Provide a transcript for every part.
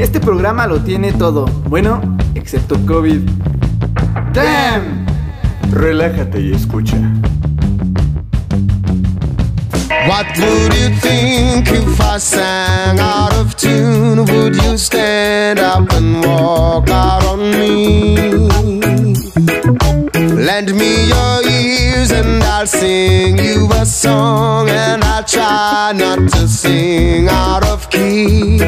Este programa lo tiene todo. Bueno, excepto COVID. ¡Damn! Relájate y escucha. What would you think if I sang out of tune? Would you stand up and walk out on me? Lend me your ears and I'll sing you a song, and I'll try not to sing out of key.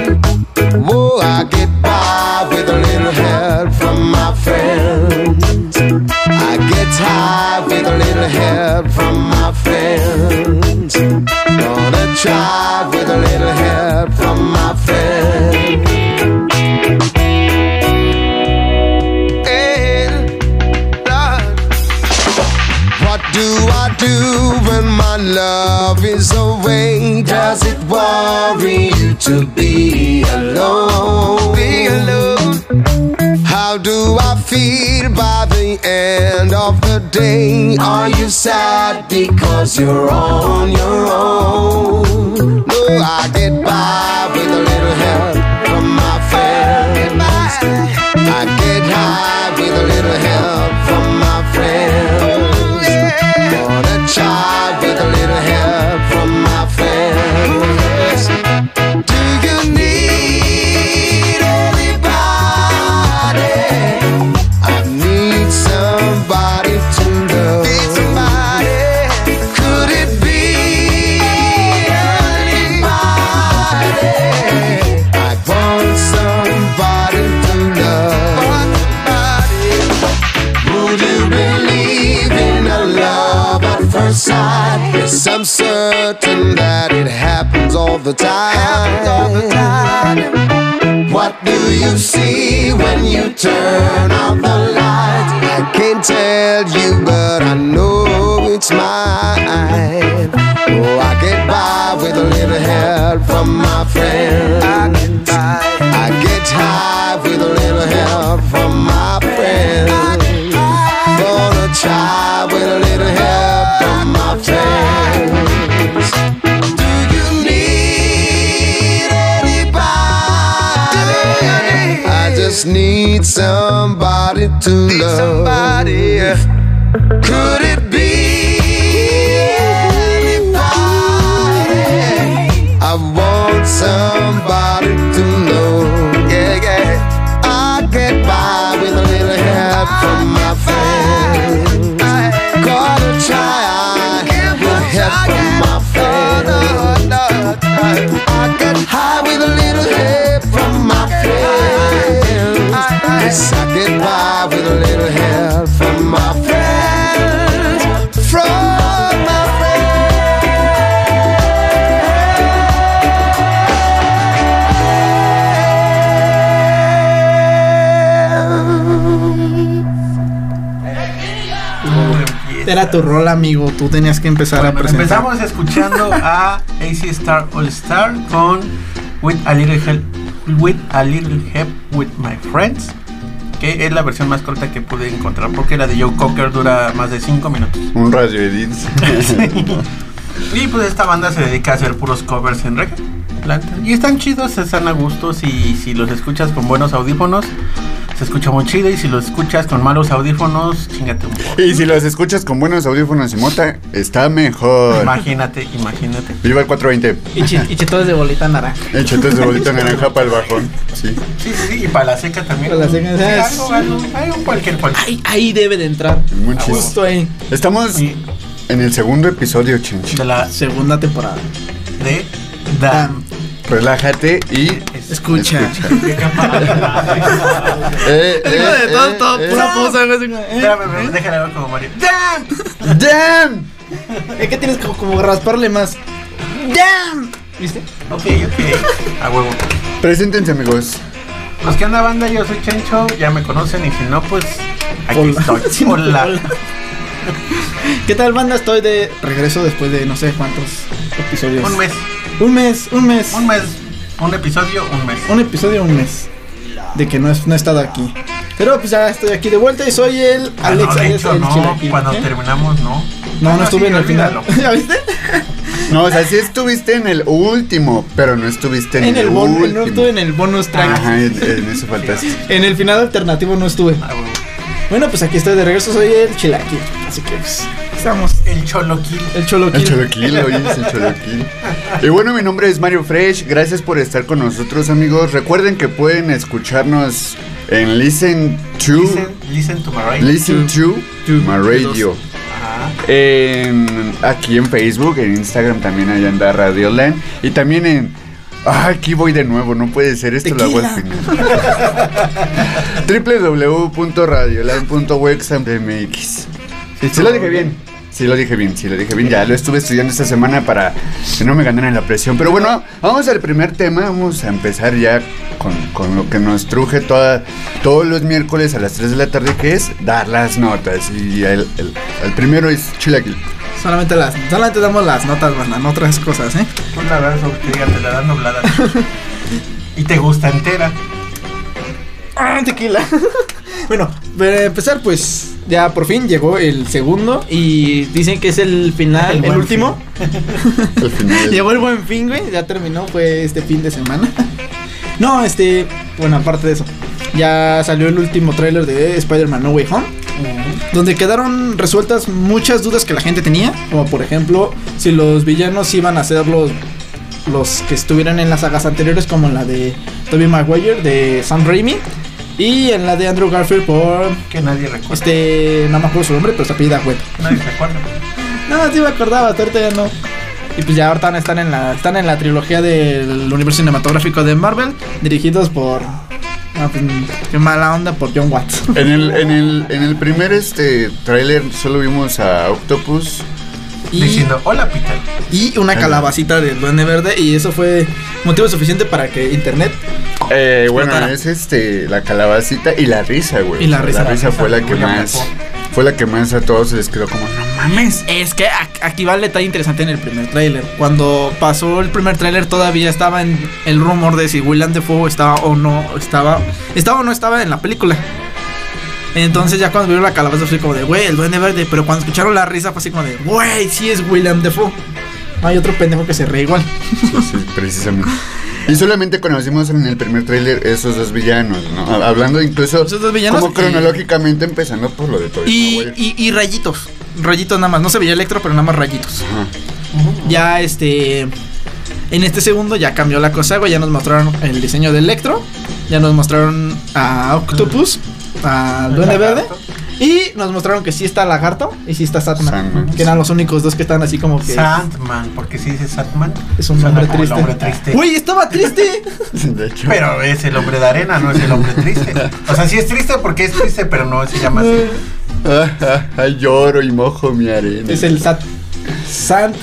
Whoa, I get by with a little help from my friends. I get with a little help from my friends. Gonna try with a little help from my friends. Hey. What do I do when my love is away? Does it worry you to be do I feel by the end of the day? Are you sad because you're on your own? No, I get by with a little help from my friends. I get high with a little help at? Yes, I'm certain that it happens all the time. What do you see when you turn out the light? I can't tell you, but I know it's mine. Oh, I get by with a little help from my friends. I get by. I get high with a little help from my just need somebody to love. Somebody. Could it be anybody? I want somebody to know. Yeah, yeah. I get by with a little help from my friends. Gotta try with help from my friends. Yes, I get by with a little help from my friends. From my Era tu rol, amigo. Tú tenías que empezar a Bueno, presentar. empezamos escuchando a AC Star All Star con With a Little Help With a Little Help With My Friends, que es la versión más corta que pude encontrar porque la de Joe Cocker dura más de 5 minutos. Un radio edits. Y pues esta banda se dedica a hacer puros covers en reggae. Y están chidos, están a gustos y si los escuchas con buenos audífonos, se escucha muy chido y si los escuchas con malos audífonos, chingate un poco. Y si los escuchas con buenos audífonos y mota, está mejor. Imagínate, imagínate. Viva el 420. Y, y chetones de bolita naranja. Échate de bolita naranja para el bajón. Sí. Sí, sí, sí, y para la seca también. Para la seca, Sí, algo, algo, algo, cualquier, cualquier. Ahí, ahí debe de entrar. Muy chido. Justo ahí. Estamos Y en el segundo episodio, chinch. de la Segunda temporada. de Dam. Relájate y Escucha. Eh, Digo eh, de todo, eh, todo, eh. pura algo así como, ¿eh? Espérame, espérame, déjale ver como Mario. ¡Dam! ¡Damn! Es que tienes como, como rasparle más. ¡Damn! ¿Viste? Ok, ok. A huevo. Preséntense, amigos. Los que andan banda, yo soy Chencho, ya me conocen y si no, pues aquí Hola. estoy. Sí, Hola. hola. ¿Qué tal, banda? Estoy de regreso después de no sé cuántos episodios. Un mes, Un mes, un mes. un mes, un episodio, un mes. Un episodio, un mes. De que no, es- no he estado aquí. Pero pues ya estoy aquí de vuelta y soy el Alex Ah, no, de alias hecho, el no, chilaquil. cuando ¿Eh? terminamos, no. No, no Ah, estuve sí, en el final. olvídalo. ¿Ya viste? No, o sea, sí estuviste en el último, pero no estuviste en, En el último. no estuve en el bonus track. Ajá, en, en eso faltaste. En el final alternativo no estuve. Ah, bueno. Bueno, pues aquí estoy de regreso, soy el Chilaki. Así que pues, estamos. El choloquil. El Choloquil. El Choloquil, oye, es el Choloquil. Y bueno, mi nombre es Mario Fresh. Gracias por estar con nosotros, amigos. Recuerden que pueden escucharnos en Listen to. Listen, listen to my radio. Listen to, To, my radio. Ajá. En, aquí en Facebook, en Instagram también ahí anda Radioland. Y también en. Ah, aquí voy de nuevo, no puede ser, esto lo hago al final. www.radioland.wexam.mx Sí lo dije bien, sí lo dije bien, sí lo dije bien. Ya lo estuve estudiando esta semana para que no me ganaran la presión. Pero bueno, vamos al primer tema, vamos a empezar ya con, con lo que nos truje toda, todos los miércoles a las 3 de la tarde, que es dar las notas. Y el, el- el primero es Chilaquil. Solamente las, solamente damos las notas, banda, no otras cosas, ¿eh? Tú la das, te la dan doblada. y te gusta entera. Ah, tequila. bueno, para empezar, pues ya por fin llegó el segundo y dicen que es el final, El último. Final. Llegó el buen fin, güey, ya terminó, fue este fin de semana. no, este, bueno, aparte de eso, ya salió el último tráiler de Spider-Man No Way Home. Donde quedaron resueltas muchas dudas que la gente tenía. Como por ejemplo, si los villanos iban a ser los, los que estuvieran en las sagas anteriores, como la de Tobey Maguire, de Sam Raimi. Y en la de Andrew Garfield por. Que nadie recuerda. Este. No me acuerdo su nombre, pero se apellida Webb. Nadie se acuerda. No, sí me acordaba, hasta ahorita ya no. Y pues ya ahorita están en la, están en la trilogía del universo cinematográfico de Marvel, dirigidos por. Ah, pues, qué mala onda por John Watts. En el, en el, en el primer este tráiler solo vimos a Octopus. Y, Diciendo, hola Peter. y una calabacita del Duende Verde, y eso fue motivo suficiente para que internet. Eh, bueno, Explotara. es este la calabacita y la risa, güey. Y la risa, La risa la fue la que más. Fue la que más a todos se les quedó como, no mames. Es que aquí va el detalle interesante en el primer tráiler. Cuando pasó el primer tráiler todavía estaba en el rumor de si William Defoe estaba o no estaba, estaba o no estaba en la película. Entonces ya cuando vieron la calabaza fue como de, güey, el duende verde. Pero cuando escucharon la risa fue así como de, güey, sí es William Defoe. No hay otro pendejo que se ríe igual. Sí, sí, precisamente. Y solamente conocimos en el primer tráiler esos dos villanos, ¿no? Ha- Hablando incluso Esos dos villanos como cronológicamente empezando por lo de Toy Y, y, y rayitos. Rayitos nada más. No se veía Electro, pero nada más rayitos. Ajá. Ya este. En este segundo ya cambió la cosa, güey. Ya nos mostraron el diseño de Electro. Ya nos mostraron a Octopus. A El Duende Verde. Y nos mostraron que sí está Lagarto. Y sí está Satman. Sandman. Que eran los únicos dos que están así como que. Sandman, porque si dice Sandman. Es un hombre triste. hombre triste. Güey, estaba triste. De hecho. Pero es el hombre de arena, no es el hombre triste. O sea, sí es triste porque es triste, pero no se llama así. Ah, ah, ah, lloro y mojo mi arena. es el Sat. Sandman.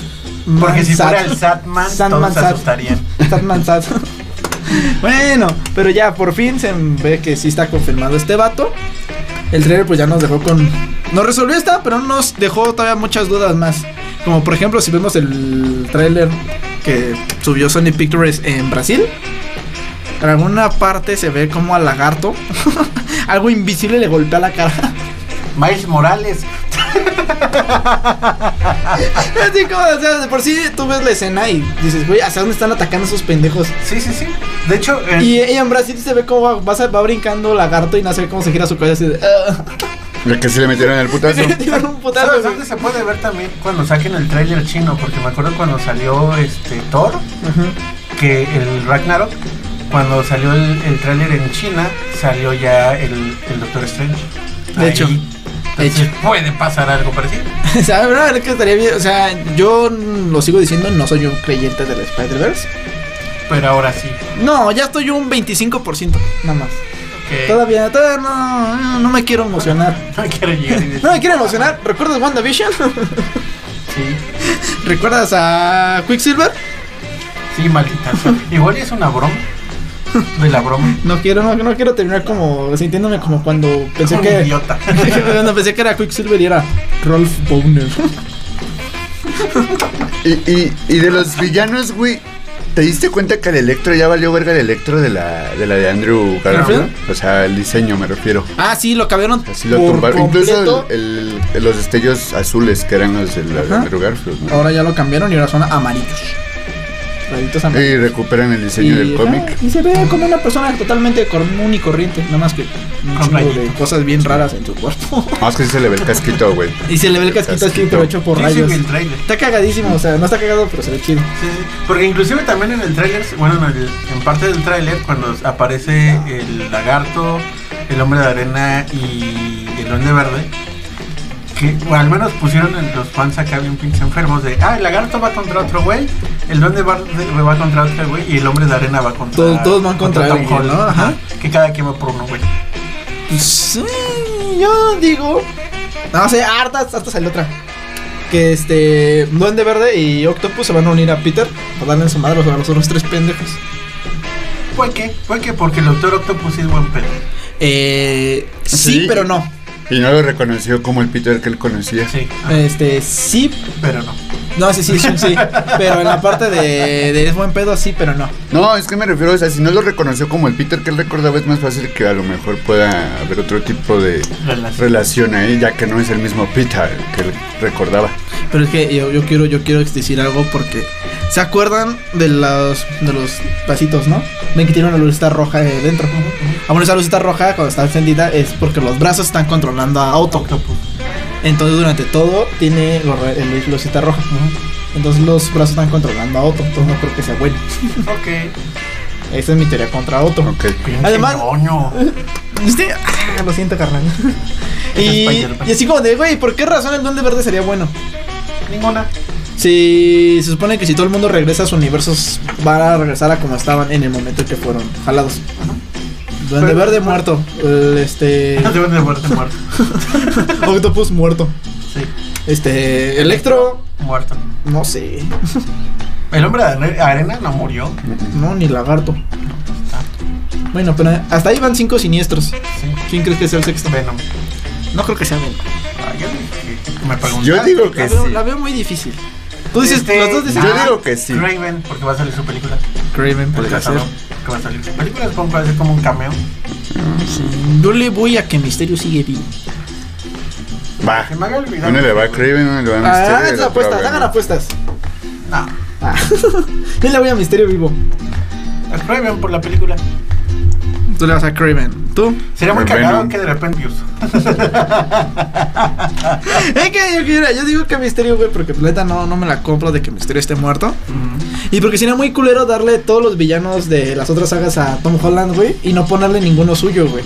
Porque si fuera el Satman, Sandman todos se asustarían. Satman Sat. Bueno, pero ya por fin se ve que sí está confirmado este vato. El trailer pues ya nos dejó con... Nos resolvió esta, pero nos dejó todavía muchas dudas más. Como por ejemplo si vemos el trailer que subió Sony Pictures en Brasil. En alguna parte se ve como al lagarto. Algo invisible le golpea la cara. Miles Morales. Así como, o sea, de por sí tú ves la escena y dices, güey, ¿hacia dónde están atacando esos pendejos? Sí, sí, sí. De hecho, el- Y, y en Brasil se ve cómo va, va, va brincando lagarto y no se ve cómo se gira su cabeza así de... La que se le metieron el putazo. Un putazo, ¿Sabes dónde se puede ver también? Cuando saquen el tráiler chino, porque me acuerdo cuando salió este Thor, Ajá. que el Ragnarok, cuando salió el, el tráiler en China, salió ya el, el Doctor Strange. De hecho. De Entonces, hecho. puede pasar algo parecido. O sea, es que estaría bien. O sea, yo lo sigo diciendo, no soy un creyente del Spider-Verse. Pero ahora sí. No, ya estoy un 25%, nada más. Todavía, todavía no, no me quiero emocionar. no quiero llegar. No me quiero emocionar. ¿Recuerdas WandaVision? Sí, ¿Recuerdas a Quicksilver? sí, maldita. Igual es una broma. De la broma. No quiero, no, no quiero terminar como sintiéndome como cuando pensé Como que idiota. cuando pensé que era Quicksilver y era Rolf Bowner. Y, y, y de los villanos, güey, ¿Te diste cuenta que el Electro ya valió verga el Electro de la de, la de Andrew Garfield? O sea, el diseño me refiero. Ah, sí, lo cambiaron Así lo por tumbaron. Incluso el- el- los destellos azules que eran los de, la de. Andrew Garfield. ¿no? Ahora ya lo cambiaron y ahora son amarillos. Y recuperan el diseño del ajá, cómic. y se ve como una persona totalmente común y corriente, nada más que un de cosas bien raras en su cuerpo. Más que sí se le ve el casquito, güey. y se le ve el casquito así, pero hecho por Sí, sí, rayos. Está cagadísimo, o sea, no está cagado, pero se ve chido. Sí, sí. Porque inclusive también en el tráiler, bueno, en, el- en parte del tráiler, cuando aparece el lagarto, el hombre de arena y el duende verde, que o al menos pusieron en los fans acá bien pinches enfermos de, ah, el lagarto va contra otro güey, el duende verde va contra otro güey y el hombre de arena va contra Todos- todos van contra alguien, Holland, ¿no? Ajá. Que cada quien va por uno, güey. Pues sí, yo digo. No sé, hartas, hartas hay otra. Que este. Duende Verde y Octopus se van a unir a Peter para darle en su madre a los otros tres pendejos. Fue que, fue que porque el Doctor Octopus es buen pedo. Eh. Sí, Sí. pero no. Y no lo reconoció como el Peter que él conocía. Sí, Este, sí. pero no. No, sí, sí, sí, sí. Pero en la parte de, de es buen pedo, sí, pero no. No, es que me refiero, o sea, si no lo reconoció como el Peter que él recordaba, es más fácil que a lo mejor pueda haber otro tipo de Relación. relación ahí, ya que no es el mismo Peter que él recordaba. Pero es que yo, yo quiero, yo quiero decir algo porque. ¿Se acuerdan de los, de los pasitos, no? Ven que tiene una lucita roja eh, dentro. Ah, bueno, esa lucita roja cuando está encendida es porque los brazos están controlando a Otto. Octopus. Entonces durante todo tiene el lucita roja. Entonces los brazos están controlando a Otto. Entonces no creo que sea bueno. Ok. Esa es mi teoría contra Otto. Ok. Pinche Además-. Este- ah, lo siento, carnal. Y, y así como de, güey, ¿por qué razón el duende verde sería bueno? Ninguna. Si se supone que si todo el mundo regresa a sus universos, van a regresar a como estaban en el momento en que fueron jalados. Duende Pero- verde muerto. El, este. Deben de muerte muerto. Octopus muerto. Sí, Este. Electro. muerto. No sé. El hombre de are- arena no murió. No, ni lagarto. Bueno, pero hasta ahí van cinco siniestros. Sí. ¿Quién crees que sea el sexto? Venom. No creo que sea Venom. Ah, yo me. Yo digo La que veo, sí. la veo muy difícil. Tú dices, Este, los dos dicen. Yo ah, digo que sí. Craven, porque va a salir su película. Craven podría ser. Que va a salir su película. Supongo que va a ser como un cameo. Sí. Yo le voy a que Misterio sigue vivo. Va. Se me. Uno le va a Craven, uno le va a Ah, Mysterio. hagan el otro apuestas, hagan apuestas. No. Ah. Yo le voy a Misterio vivo. A Craven por la película. Tú le vas a Craven. ¿Tú? Sería muy cagado que de repente. Es que yo, quiero- yo digo que Misterio, güey, porque la neta no, no me la compro de que Misterio esté muerto. Y porque sería muy culero darle todos los villanos de las otras sagas a Tom Holland, güey, y no ponerle ninguno suyo, güey.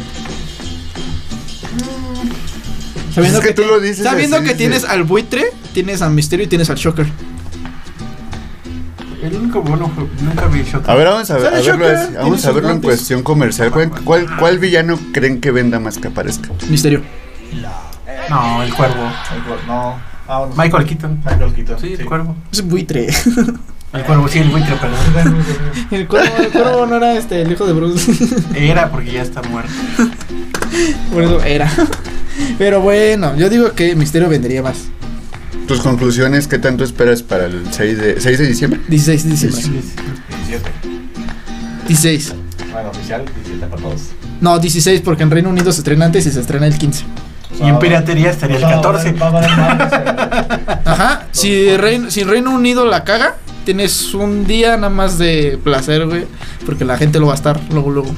Sabiendo Es que tú lo dices Sabiendo así, que sí. tienes al buitre, tienes a Misterio y tienes al Shocker. El único bueno fue. Nunca vi Shot. A ver, vamos a, ver, Sale a verlo, Shocker, así, tiene vamos a verlo en cuestión comercial. ¿Cuál, cuál, cuál villano creen que venda más que aparezca? Misterio. No, el cuervo. No. Ah, no. Michael Keaton. Michael Keaton. Sí, el cuervo. Es buitre. El cuervo, sí, el buitre, perdón. el, cuervo, el cuervo no era este, el hijo de Bruce. Era porque ya está muerto. Por eso era. Pero bueno, yo digo que Misterio vendería más. ¿Tus conclusiones qué tanto esperas para el 6 de, 6 de diciembre? 16 de diciembre. 17. 16. Bueno, oficial, 17 para todos. No, 16 porque en Reino Unido se estrena antes y se estrena el 15. Y en piratería estaría el 14. Ajá. Si Reino, si Reino Unido la caga, tienes un día nada más de placer, güey. Porque la gente lo va a estar luego, luego.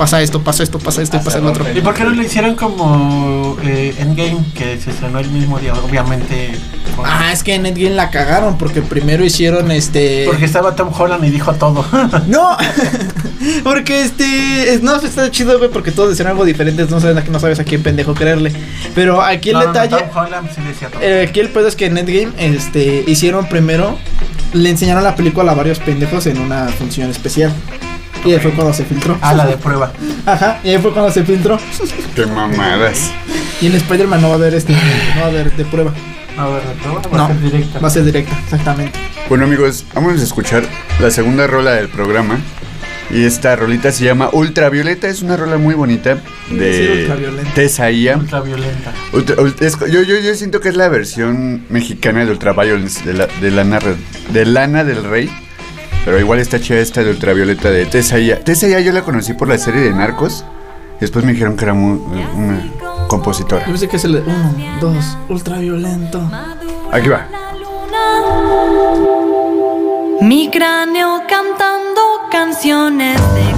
Pasa esto, pasa esto, pasa esto y pasa el otro. ¿Y por qué no lo hicieron como eh, Endgame, que se estrenó el mismo día? Obviamente. con- Ah, es que en Endgame la cagaron porque primero hicieron este. Porque estaba Tom Holland y dijo todo. No, porque este. es- No, está chido, güey, porque todos decían algo diferente. No sabes, no sabes a quién pendejo creerle. Pero aquí el No, no, no, detalle. Tom Holland sí decía todo. Eh, aquí el pedo es que en Endgame este, hicieron primero, le enseñaron la película a varios pendejos en una función especial. Y ahí fue cuando se filtró. Ah, la de prueba. Ajá, y ahí fue cuando se filtró. Qué mamadas. Y en Spider-Man no va a haber este, no va a haber de prueba. A ver, de prueba va No, a ser directa. va a ser directa, exactamente. Bueno amigos, vamos a escuchar la segunda rola del programa. Y esta rolita se llama Ultravioleta, es una rola muy bonita Sí, de Ultraviolenta. Tesaía. Ultraviolenta. Ultra- ult- es- yo, yo, yo siento que es la versión mexicana de Ultraviolence, de, la, de, Lana, de Lana del Rey. Pero igual está chida esta de ultravioleta de Tessa Ya. Tessa Ya yo la conocí por la serie de Narcos. Después me dijeron que era muy- una compositora. Yo pensé que es el de uno, dos, ultraviolento. Aquí va. Mi cráneo cantando canciones de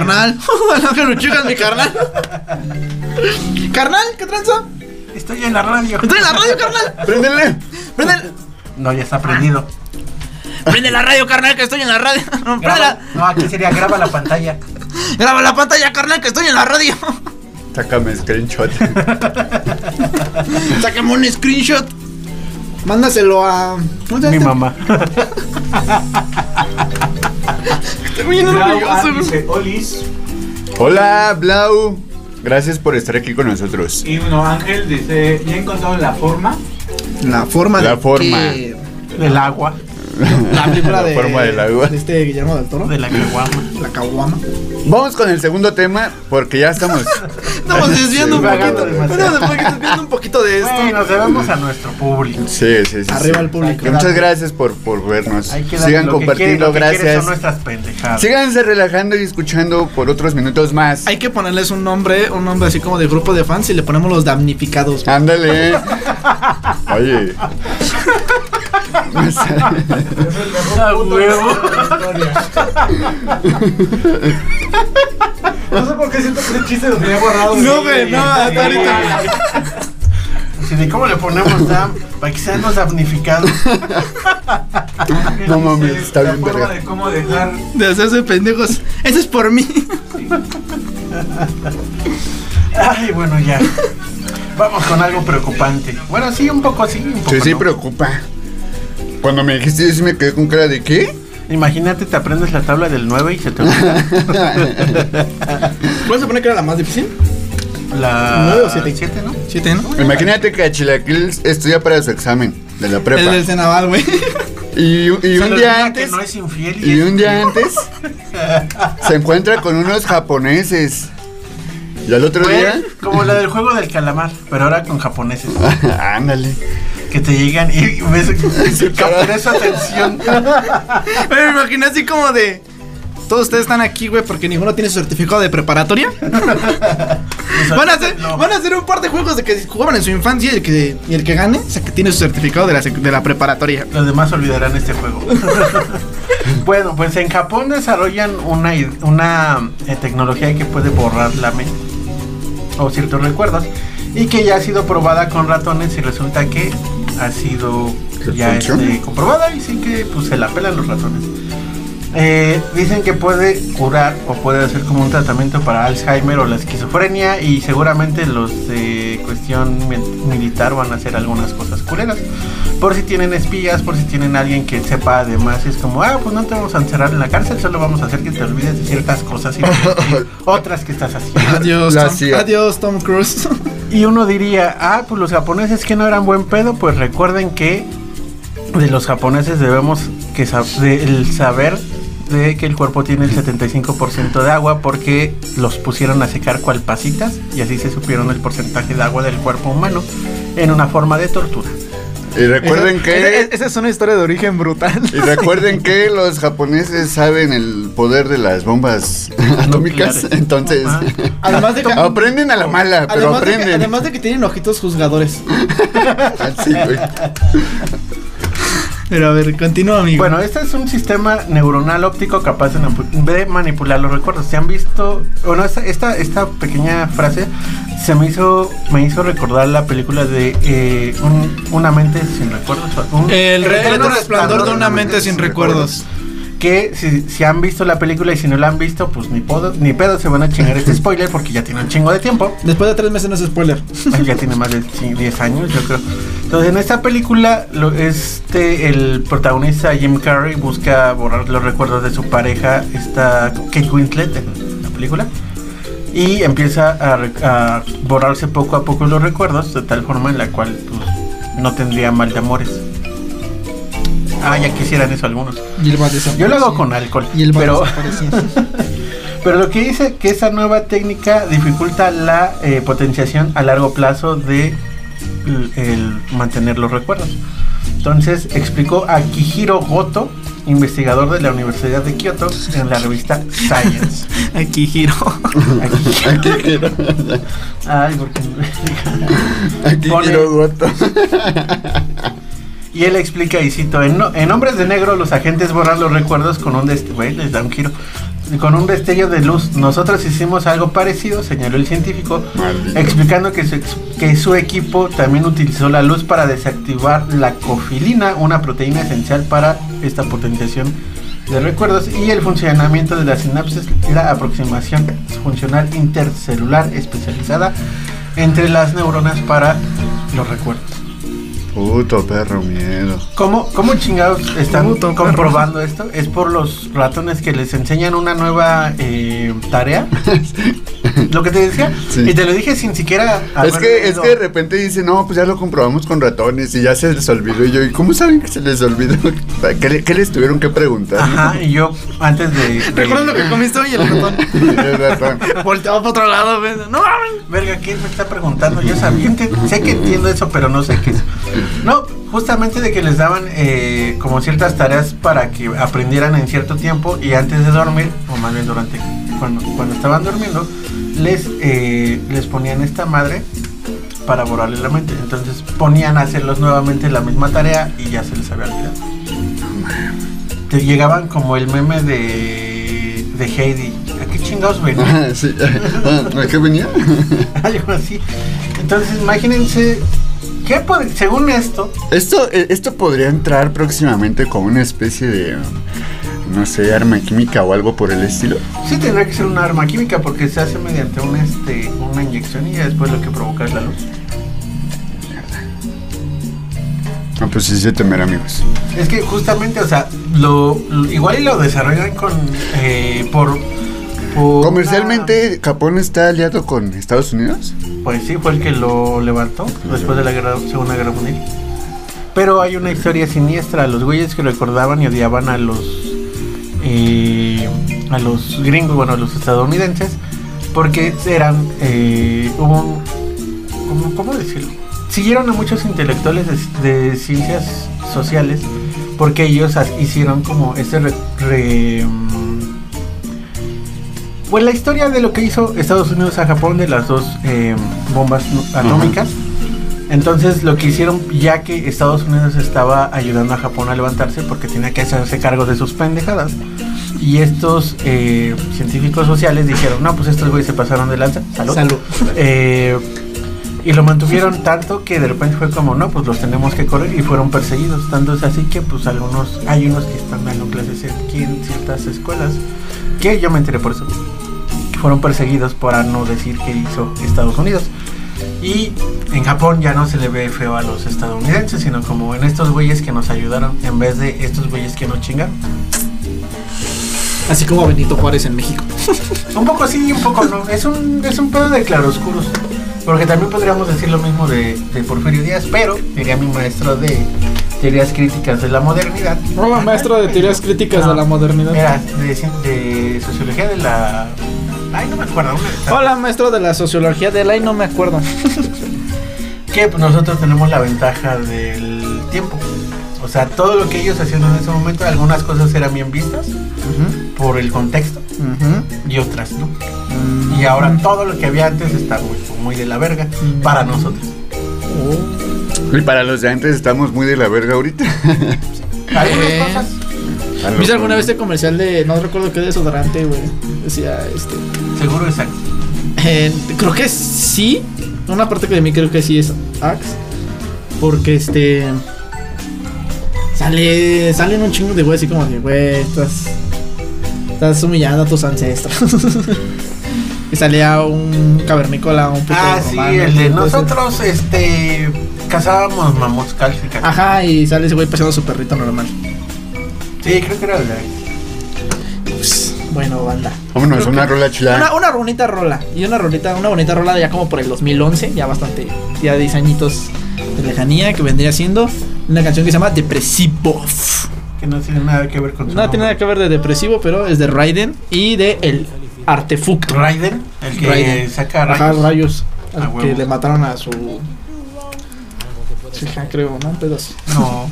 carnal. no que Luchuca es mi carnal. carnal, ¿qué tranza? Estoy en la radio. Estoy en la radio, carnal. ¡Préndele! Prende, No, ya está prendido. prende la radio, carnal, que estoy en la radio. Prende la- no, aquí sería graba la pantalla. graba la pantalla, carnal, que estoy en la radio. Sácame screenshot. Sácame un screenshot. Mándaselo a. ¿cómo se llama Mi este? mamá. Estoy bien orgulloso, güey. dice Olis. Hola, Blau. Gracias por estar aquí con nosotros. Y bueno, Ángel dice, ya he encontrado la forma. La forma La de forma. que- Del agua. la película La de. forma del agua. De este Guillermo del Toro. De la caguama. La caguama. Vamos con el segundo tema porque ya estamos. Estamos desviando un poquito. desviando un poquito de esto. Bueno, debemos a nuestro público. Sí, sí, sí. Arriba sí. el público. Muchas gracias por, por vernos. Hay que Sigan lo que compartiendo, que gracias. Son nuestras pendejadas. Síganse relajando y escuchando por otros minutos más. Hay que ponerles un nombre, un nombre así como de grupo de fans y le ponemos los damnificados. Ándale. Oye. Huevo. No sé por qué siento que ese chiste lo tenía guardado. No, güey, no, hasta ahorita. ¿de cómo le ponemos Sam para que sean los damnificados? No mames, está la bien forma verga. de cómo dejar De hacerse pendejos. Eso es por mí. Ay, bueno, ya. Vamos con algo preocupante. Bueno, sí, un poco sí, un poco Sí, sí, no. preocupa. Cuando me dijiste, yo sí me quedé con cara de ¿qué? Imagínate, te aprendes la tabla del 9 y se te olvida ¿Cuál se pone que era la más difícil? la... ¿Nueve o siete? siete, ¿no? Siete, ¿no? Imagínate que a Chilaquil estudia para su examen de la El prepa. del Cenaval, güey. Y, y un día antes. no es infiel y, Y es un día antes se encuentra con unos japoneses. Y al otro Fue día. como la del juego del calamar, pero ahora con japoneses. Ándale. Que te llegan y ves capturé su atención. Me imaginé así como de. Todos ustedes están aquí, güey, porque ninguno tiene su certificado de preparatoria. Van a hacer, No. van a hacer un par de juegos de que jugaban en su infancia y el que, y el que gane, o sea, que tiene su certificado de la, de la preparatoria. Los demás olvidarán este juego. bueno, pues en Japón desarrollan una, una eh, tecnología que puede borrar la mente o ciertos recuerdos y que ya ha sido probada con ratones y resulta que ha sido ¿Que ya este, comprobada y sí que pues se la pelan los ratones. Eh, dicen que puede curar o puede hacer como un tratamiento para Alzheimer o la esquizofrenia y seguramente los de cuestión mi- militar van a hacer algunas cosas culeras. Por si tienen espías, por si tienen alguien que sepa además, es como, ah, pues no te vamos a encerrar en la cárcel, solo vamos a hacer que te olvides de ciertas cosas y otras que estás haciendo. Adiós, Tom, adiós, Tom Cruise. Y uno diría, ah, pues los japoneses que no eran buen pedo, pues recuerden que de los japoneses debemos que sab- de- el saber de que el cuerpo tiene el 75% de agua porque los pusieron a secar cual pasitas y así se supieron el porcentaje de agua del cuerpo humano en una forma de tortura. Y recuerden que. esa es una historia de origen brutal. Y recuerden que los japoneses saben el poder de las bombas atómicas. Entonces. Ajá. Además de que, Aprenden a la mala, pero además, de que, aprenden. además de que tienen ojitos juzgadores. Sí, güey. Pero a ver, continúa, amigo. Bueno, este es un sistema neuronal óptico capaz de, manipular los recuerdos. ¿Se han visto? Bueno, esta, esta, esta pequeña frase se me hizo me hizo recordar la película de eh, un- Una mente sin recuerdos. un- el resplandor de una mente sin recuerdos. Que si, si han visto la película y si no la han visto, pues ni, podo- ni pedo se van a chingar este spoiler porque ya tiene un chingo de tiempo. Después de tres meses no es spoiler. Ya tiene más de chi- 10 años, yo creo. Entonces, en esta película, lo- este, el protagonista Jim Carrey busca borrar los recuerdos de su pareja, esta Kate Winslet en la película, y empieza a, a borrarse poco a poco los recuerdos de tal forma en la cual pues, no tendría mal de amores. Ah, ya quisieran eso algunos. Y. Yo lo hago con alcohol, Y va pero pero lo que dice que esta nueva técnica dificulta la eh, potenciación a largo plazo de el mantener los recuerdos. Entonces explicó a Kihiro Goto, investigador de la Universidad de Kioto, en la revista Science. Giro. Aquí, Aquí quiero. ay, porque Pone- quiero goto. Y él explica, y cito, en, no- en Hombres de Negro los agentes borran los recuerdos con un destello, les da un giro, con un destello de luz. Nosotros hicimos algo parecido, señaló el científico, Maldito. explicando que su, ex- que su equipo también utilizó la luz para desactivar la cofilina, una proteína esencial para esta potenciación de recuerdos y el funcionamiento de la sinapsis y la aproximación funcional intercelular especializada entre las neuronas para los recuerdos. Puto perro miedo. ¿Cómo, cómo chingados están Puto perro. comprobando esto? Es por los ratones que les enseñan una nueva eh, tarea. Lo que te decía. Sí. Y te lo dije sin siquiera. Es que, es que de repente dice, no, pues ya lo comprobamos con ratones y ya se les olvidó. Y yo, ¿y cómo saben que se les olvidó? ¿Qué, le- qué les tuvieron que preguntar? Ajá, y yo antes de. ¿Recuerdas lo que comiste hoy el ratón? El ratón. Volteaba para otro lado. No. Verga, ¿quién me está preguntando? Yo sabía, sé que entiendo eso, pero no sé qué es. No, justamente de que les daban eh, como ciertas tareas para que aprendieran en cierto tiempo y antes de dormir, o más bien durante cuando, cuando estaban durmiendo, les, eh, les ponían esta madre para borrarle la mente. Entonces ponían a hacerlos nuevamente la misma tarea y ya se les había olvidado. Te llegaban como el meme de, de Heidi. ¿A qué chingados venía? ¿A qué venía? algo así. Entonces, imagínense ¿Qué pod- según esto, Esto, eh, esto podría entrar próximamente como una especie de, no sé, arma química o algo por el estilo. sí tendría que ser una arma química porque se hace mediante un, este, una inyección y ya después lo que provoca es la luz. No, pues sí se temer, amigos. Es que justamente, o sea, lo, lo- igual y lo desarrollan con eh, por, por Comercialmente, Japón está aliado con Estados Unidos. pues sí, fue el que lo levantó después de la guerra, Segunda Guerra Mundial. Pero hay una historia siniestra, los güeyes que recordaban y odiaban a los eh, a los gringos, bueno, a los estadounidenses, porque eran eh, hubo un- ¿cómo, decirlo? Siguieron a muchos intelectuales de, de ciencias sociales porque ellos hicieron como ese re- re- pues la historia de lo que hizo Estados Unidos a Japón de las dos eh, bombas atómicas. Entonces lo que hicieron, ya que Estados Unidos estaba ayudando a Japón a levantarse porque tenía que hacerse cargo de sus pendejadas. Y estos eh, científicos sociales dijeron, no, pues estos güeyes se pasaron de lanza. Salud. Salud. Eh, y lo mantuvieron tanto que de repente fue como, no, pues los tenemos que correr y fueron perseguidos. Tanto es así que pues algunos, hay unos que están dando clases aquí en ciertas escuelas, que yo me enteré por eso, fueron perseguidos para no decir que hizo Estados Unidos. Y en Japón ya no se le ve feo a los estadounidenses, sino como en estos güeyes que nos ayudaron en vez de estos güeyes que nos chingaron. Así como Benito Juárez en México. Un poco sí un poco no. Es un, es un pedo de claroscuros. Porque también podríamos decir lo mismo de, de Porfirio Díaz, pero diría mi maestro de teorías críticas de la modernidad. Hola, maestro de teorías críticas No, de la modernidad. Era de, de sociología de la. Ay, no me acuerdo. Hola, maestro de la sociología de la y no me acuerdo. Que pues, nosotros tenemos la ventaja del tiempo. O sea, todo lo que ellos hacían en ese momento, algunas cosas eran bien vistas por el contexto y otras no. Y ahora todo lo que había antes está muy, muy de la verga para nosotros. Y para los de antes estamos muy de la verga ahorita. Algunas Eh. cosas. A lo ¿Viste alguna vez este comercial de, no recuerdo qué desodorante, güey? Decía, este... Seguro exacto. eh, creo que sí. Una parte que de mí creo que sí es Axe. Porque este... Sale, salen un chingo de güey así como de, güey, estás... Estás humillando a tus ancestros. y salía un cavernícola, un puto Ah, sí, el de nosotros, este, cazábamos mamuts cálcicas. Ajá, y sale ese güey paseando su perrito normal. Sí, creo que era el de Pues, bueno, banda. Vámonos, Creo una que- rola chila. Una, una bonita rola. Y una rolita, una bonita rola de ya como por el 2011, ya bastante, ya 10 añitos de lejanía, que vendría siendo una canción que se llama Depresivo. que no tiene nada que ver con su No tiene nada que ver de depresivo, pero es de Raiden y de El Artefacto. Raiden, el que Raiden. saca Ajá, rayos. rayos. al Ah, que le mataron a su. Su hija, creo, ¿no? Pedos. No,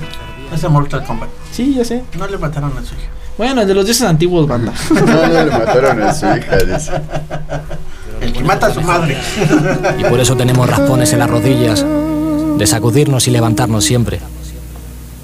es de Mortal Kombat. Sí, ya sé. No le mataron a su hija. Bueno, el de los dioses antiguos, banda. No, no le mataron a su hija. dice. El que mata a su madre. Y por eso tenemos raspones en las rodillas, de sacudirnos y levantarnos siempre.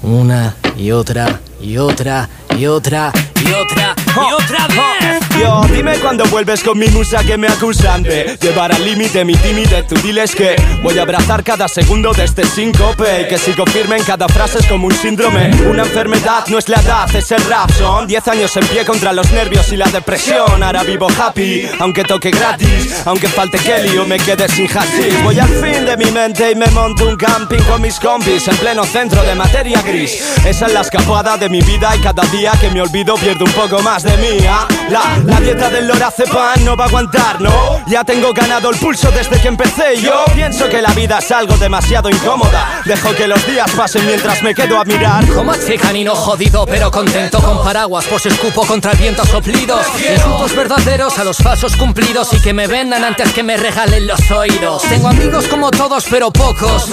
Una y otra y otra y otra y otra y otra vez. Yo, dime cuando vuelves con mi musa que me acusan de llevar al límite mi timidez. Tú diles que voy a abrazar cada segundo de este síncope y que sigo firme en cada frase es como un síndrome. Una enfermedad no es la edad, es el rap. Son 10 años en pie contra los nervios y la depresión. Ahora vivo happy, aunque toque gratis, aunque falte Kelly o me quede sin hashish. Voy al fin de mi mente y me monto un camping con mis compis en pleno centro de materia gris. Esa es la escapada de mi vida y cada día que me olvido pierdo un poco más ¿ah? La, dieta del lorazepam no va a aguantar, ¿no? Ya tengo ganado el pulso desde que empecé yo pienso que la vida es algo demasiado incómoda. Dejo que los días pasen mientras me quedo a mirar. Como este canino jodido pero contento con paraguas Pues escupo contra el viento soplido Insultos verdaderos a los falsos cumplidos Y que me vendan antes que me regalen los oídos Tengo amigos como todos pero pocos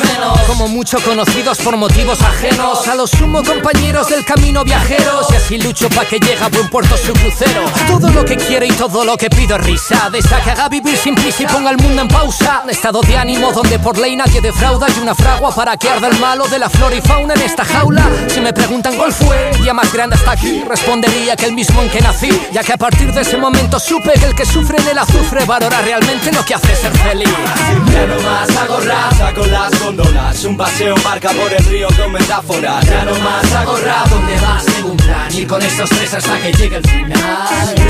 Como mucho conocidos por motivos ajenos A los sumo compañeros del camino viajeros Y así lucho pa' que llegue a buen puerto su crucero Todo lo que quiero y todo lo que pido es risa. De esa que haga vivir sin prisa y ponga el mundo en pausa. Estado de ánimo donde por ley nadie defrauda. Y una fragua para que arda el malo de la flora y fauna en esta jaula. Si me preguntan cuál fue el día más grande hasta aquí, respondería que el mismo en que nací. Ya que a partir de ese momento supe que el que sufre en el azufre valora realmente lo que hace ser feliz. Ya no más hago rap, saco las góndolas Un paseo marca por el río con metáforas Ya no más hago rap, ¿Dónde vas? Tengo un plan. Ir con estos tres hasta que llegue el.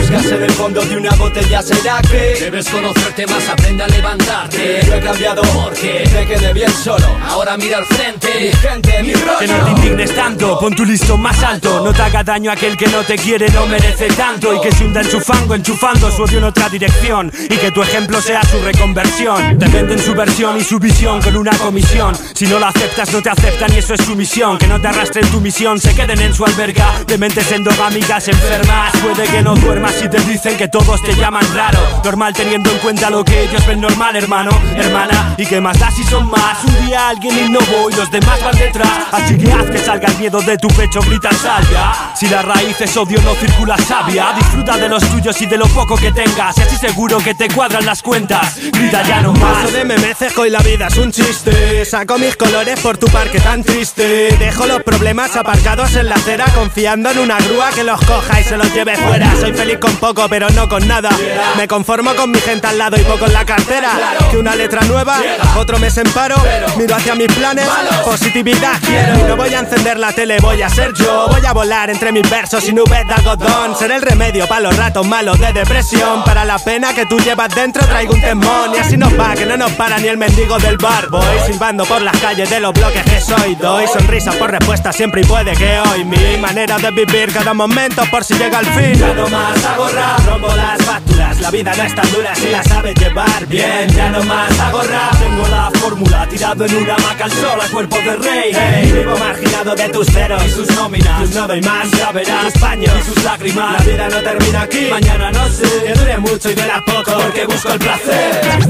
Buscas en el fondo de una botella ¿Será que Debes conocerte más, aprende a levantarte. yo he cambiado? Porque Me quedé bien solo. Ahora mira al frente. Mi gente, mi Que no te rollo indignes tanto, pon tu listón más alto. No te haga daño aquel que no te quiere, no merece tanto. Y que se hunda en su fango, enchufando su odio en otra dirección. Y que tu ejemplo sea su reconversión. Te venden su versión y su visión con una comisión. Si no la aceptas, no te aceptan y eso es su misión. Que no te arrastren tu misión, se queden en su alberga De mentes endogámicas enfermas Puede que no duermas si te dicen que todos te llaman raro. Normal teniendo en cuenta lo que ellos ven normal, hermano, hermana. Y que más da si son más Un día alguien innovó y los demás van detrás. Así que haz que salga el miedo de tu pecho, grita salga Si la raíz es odio no circula sabia. Disfruta de los tuyos y de lo poco que tengas. Y así seguro que te cuadran las cuentas. Grita ya no más Paso de meme cejo y la vida es un chiste. Saco mis colores por tu parque tan triste. Dejo los problemas aparcados en la acera Confiando en una grúa que los coja y se los lleve fuera. Soy feliz con poco pero no con nada. Me conformo con mi gente al lado y poco en la cartera. Que una letra nueva, otro mes en paro. Miro hacia mis planes, positividad Y no voy a encender la tele, voy a ser yo. Voy a volar entre mis versos y nubes de algodón. Ser el remedio para los ratos malos de depresión. Para la pena que tú llevas dentro traigo un temón. Y así nos va, que no nos para ni el mendigo del bar. Voy silbando por las calles de los bloques que soy. Doy sonrisa por respuesta siempre y puede que hoy. Mi manera de vivir cada momento por si llega fin. Ya no más hago rap, rompo las facturas. La vida no es tan dura si la sabes llevar bien. Ya no más hago rap, tengo la fórmula Tirado en una hamaca al sol a cuerpo de rey. Hey, Vivo marginado de tus ceros y sus nóminas. No doy más, ya verás, paños y sus lágrimas. La vida no termina aquí, mañana no sé Que dure mucho y duela poco porque busco el placer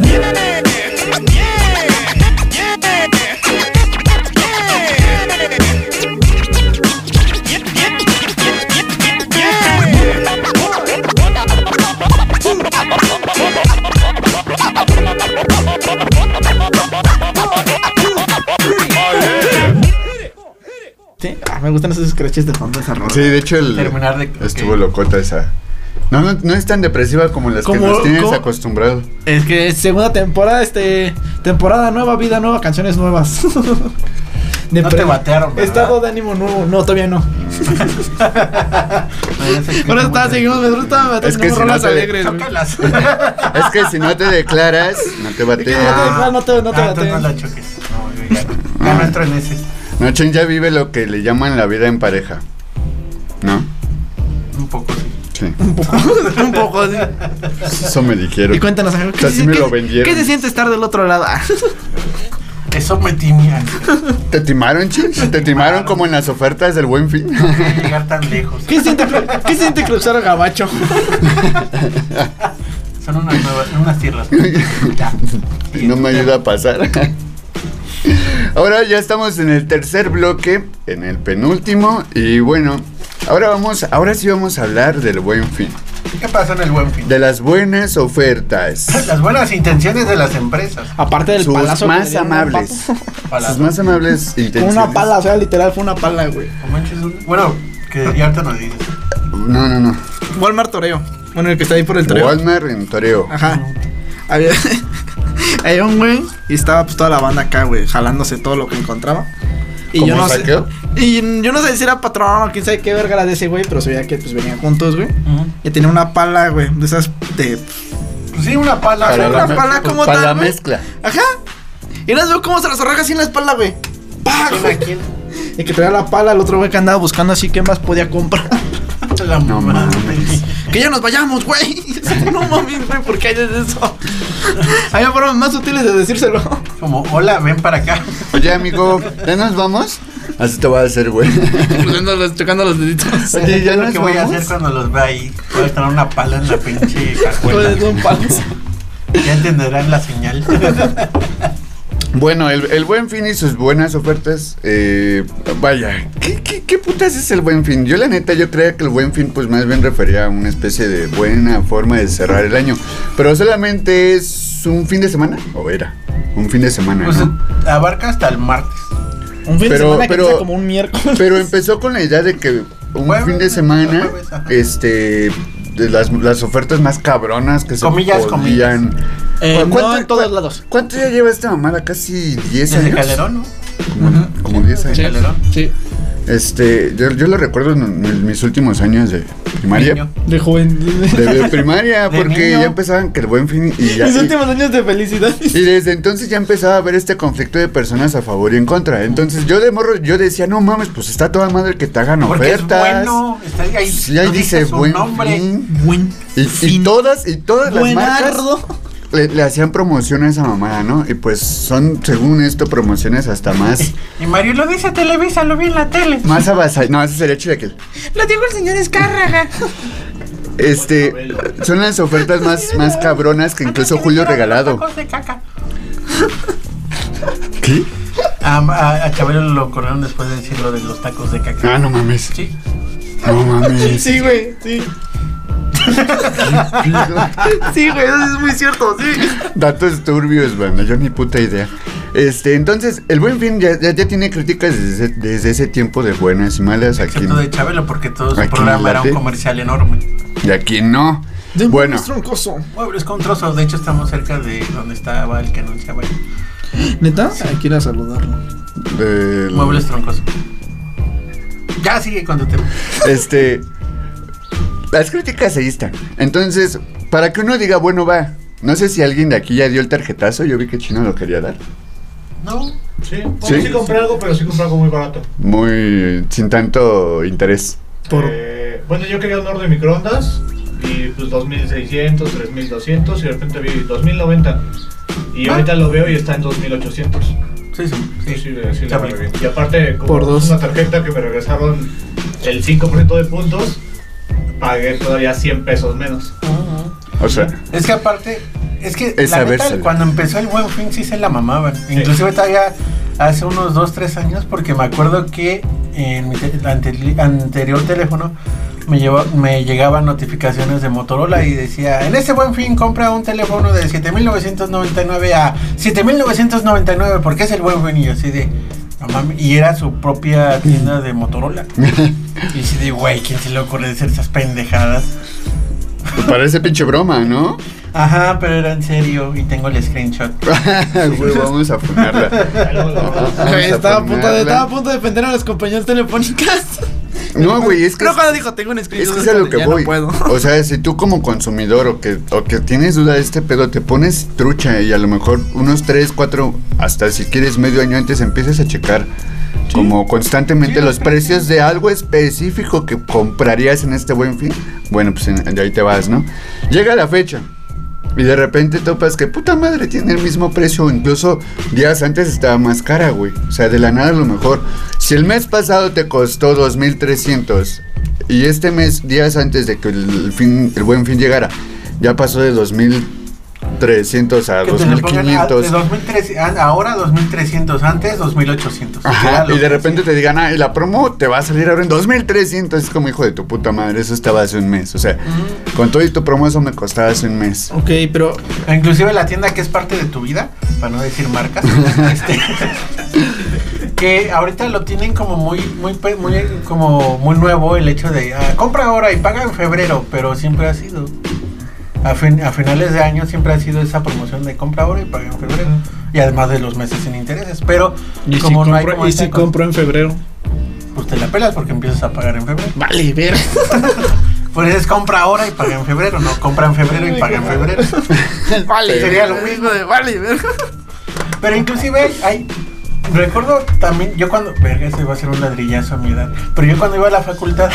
Sí, ah, me gustan esos scratches de fondo esa rola. Sí, de hecho el, Terminar de- estuvo locota esa. No, no, no es tan depresiva como las que nos tienes como- acostumbrado. Es que es segunda temporada, este. Temporada nueva, vida nueva, canciones nuevas. De No te batearon, ¿verdad? Estado de ánimo nuevo. No, todavía no. Eso está, seguimos, me gusta, Es que si no te- alegres. Es que si no te declaras, no te que no te batean. no te, no te Ah, entonces batean. no la choques. No, yo ya no. Ya no entro en ese. Nochen ya vive lo que le llaman la vida en pareja. ¿No? Un poco sí. Sí. Un poco, un poco así. Eso me dijeron. Y cuéntanos, sea, se- me qué- lo vendieron. ¿Qué se siente estar del otro lado? Eso me timia. ¿Te timaron, chis? ¿Te timaron como en las ofertas del buen fin? No llegar tan lejos. ¿Qué siente, ¿Qué siente cruzar a Gabacho? Son unas nuevas, unas tierras. Ya. Y no me ayuda a pasar. Ahora ya estamos en el tercer bloque, en el penúltimo. Y bueno, ahora vamos, ahora sí vamos a hablar del buen fin. ¿Qué pasó en el buen fin? De las buenas ofertas. Las buenas intenciones de las empresas. Aparte del Sus palazo. más amables. Sus más amables Fue intenciones. una pala, o sea, literal fue una pala, güey. Bueno, que ya ahorita nos dices. No, no, no. Walmart Toreo. Bueno, el que está ahí por el Toreo. Walmart en Toreo. Ajá. Había, había un güey y estaba pues toda la banda acá, güey, jalándose todo lo que encontraba. Y yo ¿Como no saqueo? sé. Y yo no sé si era patrón o quién sabe qué verga era de ese güey, pero se veía que pues venían juntos, güey. Y tenía una pala, güey, de esas de. Pues sí, una pala. Para una la- pala como para tal, la güey. mezcla. Ajá. Y no veo cómo se las arraja así en la espalda, güey. ¡Pah! ¿Quién güey! a quién? Y que traía la pala, el otro güey que andaba buscando así qué más podía comprar. La No mames. Que ya nos vayamos, güey. No mames, güey, ¿por qué haces eso? Había formas más útiles de decírselo. Como, hola, ven para acá. Oye, amigo, ¿ya nos vamos? Así te voy a hacer, güey. Chocando los, deditos. Oye, ¿ya ¿Qué es lo nos que voy a hacer cuando los vea ahí? Voy a estar una pala en la pinche cajuela. Ya entenderán la señal. Bueno, el, el buen fin y sus buenas ofertas. eh, vaya, ¿qué, qué, qué putas es el buen fin? Yo la neta, yo creía que el buen fin pues más bien refería a una especie de buena forma de cerrar el año. Pero solamente es un fin de semana, o era, un fin de semana, Pues ¿no? abarca hasta el martes. Un fin Pero- de semana que pero- sea como un miércoles. Pero empezó con la idea de que un fin de semana, este, de las, las ofertas más cabronas que Comillas, se podían. Eh, ¿Cu- no en todos lados. ¿Cuánto ya lleva esta mamada? Casi 10 Desde años. Calderón, ¿no? Como, como 10 años. Sí. Calderón. Sí, Este, yo, yo lo recuerdo en, en mis últimos años de primaria. Niño. de joven. De, de primaria, De porque niño. ya empezaban que el buen fin y ya. Mis Y, últimos años de felicidad. y desde entonces ya empezaba a haber este conflicto de personas a favor y en contra. Entonces yo de morro, yo decía, no mames, pues está toda madre que te hagan Porque es ofertas. bueno. Está ahí, Sí, ahí no dice buen nombre. fin. Buen Y, y todas, y todas las marcas Buenardo. Le, le hacían promoción a esa mamada, ¿no? Y pues son, según esto, promociones hasta más, Y Mario lo dice Televisa, lo vi en la tele. más avasalladas. No, ese sería chilaquil. Lo dijo el señor Escárraga. Este, son las ofertas más, más cabronas que incluso Julio regalado. Tacos de caca. ¿Qué? A, a, a Chabelo lo corrieron después de decir lo de los tacos de caca. Ah, no mames. Sí. No mames. Sí, güey, sí. Sí, güey, eso es muy cierto, sí. Datos turbios, banda, yo ni puta idea. Este, entonces, el buen fin ya, ya, ya tiene críticas desde, desde ese tiempo de buenas y malas. Aquí, Excepto de Chabelo, porque todo su Aquí programa era un comercial enorme. y aquí no. De Bueno, troncoso. Muebles con trozo. De hecho, estamos cerca de donde estaba el que anunciaba. ¿Neta? Hay que ir a saludarlo. del- Muebles troncoso. Ya sigue tu tema. Este. Las críticas ahí están. Entonces, para que uno diga, bueno, va. No sé si alguien de aquí ya dio el tarjetazo. Yo vi que Chino lo quería dar. No. Sí, bueno, Sí. sí. compré algo, pero sí compré algo muy barato. Muy. sin tanto interés. Por- Eh, bueno, yo quería un horno de microondas y pues 2600, 3200 y de repente vi 2090. Y Ah. ahorita lo veo y está en 2800. Sí, sí. Sí, sí. sí, sí. Y aparte, como Por dos. una tarjeta que me regresaron el 5% de puntos, pagué todavía 100 pesos menos. O sea, Es que aparte, es que Es la neta, cuando empezó el buen fin sí se la mamaban. Inclusive todavía hace unos 2, 3 años, porque me acuerdo que en mi te- ante- anterior teléfono me, llevó, me llegaban notificaciones de Motorola y decía, en este buen fin compra un teléfono de 7999 a 7999 porque es el buen fin y yo así de... Y era su propia tienda de Motorola. Y así de, güey, ¿quién se le ocurre decir esas pendejadas? Parece pinche broma, ¿no? Ajá, pero era en serio y tengo el screenshot. Güey, vamos a ponerla. Estaba, a punto de, estaba a punto de defender a las compañías telefónicas. No, güey, es que. Pero cuando dijo, tengo un Es screenshot. que es a lo que voy. No puedo. O sea, si tú como consumidor o que, o que tienes duda de este pedo, te pones trucha y a lo mejor unos 3, 4, hasta si quieres medio año antes empiezas a checar como constantemente los precios de algo específico que comprarías en este buen fin. Bueno, pues de ahí te vas, ¿no? Llega la fecha. Y de repente topas que puta madre tiene el mismo precio. Incluso días antes estaba más cara, güey. O sea, de la nada a lo mejor. Si el mes pasado te costó 2300 y este mes, días antes de que el, fin, el buen fin llegara, ya pasó de 2000 300 a 2500. ahora 2300, antes 2800. Ajá, y de repente te digan, ah, y la promo te va a salir ahora en 2300. Es como hijo de tu puta madre, eso estaba hace un mes. O sea, con todo y tu promo eso me costaba hace un mes. Ok, pero. Inclusive la tienda que es parte de tu vida, para no decir marcas. este, que ahorita lo tienen como muy, muy, muy, como muy nuevo el hecho de, ah, compra ahora y paga en febrero, pero siempre ha sido. A, fin- a finales de año siempre ha sido esa promoción de compra ahora y paga en febrero. Y además de los meses sin intereses. Pero ¿y si, como no hay compro, como y si cosa, compro en febrero? pues te la pelas porque empiezas a pagar en febrero. Vale, ver. Pues es compra ahora y paga en febrero, no compra en febrero y paga en febrero. vale, Sería lo mismo de vale, ver. Pero inclusive hay, hay- recuerdo también, yo cuando, verga, eso iba a ser un ladrillazo a mi edad, pero yo cuando iba a la facultad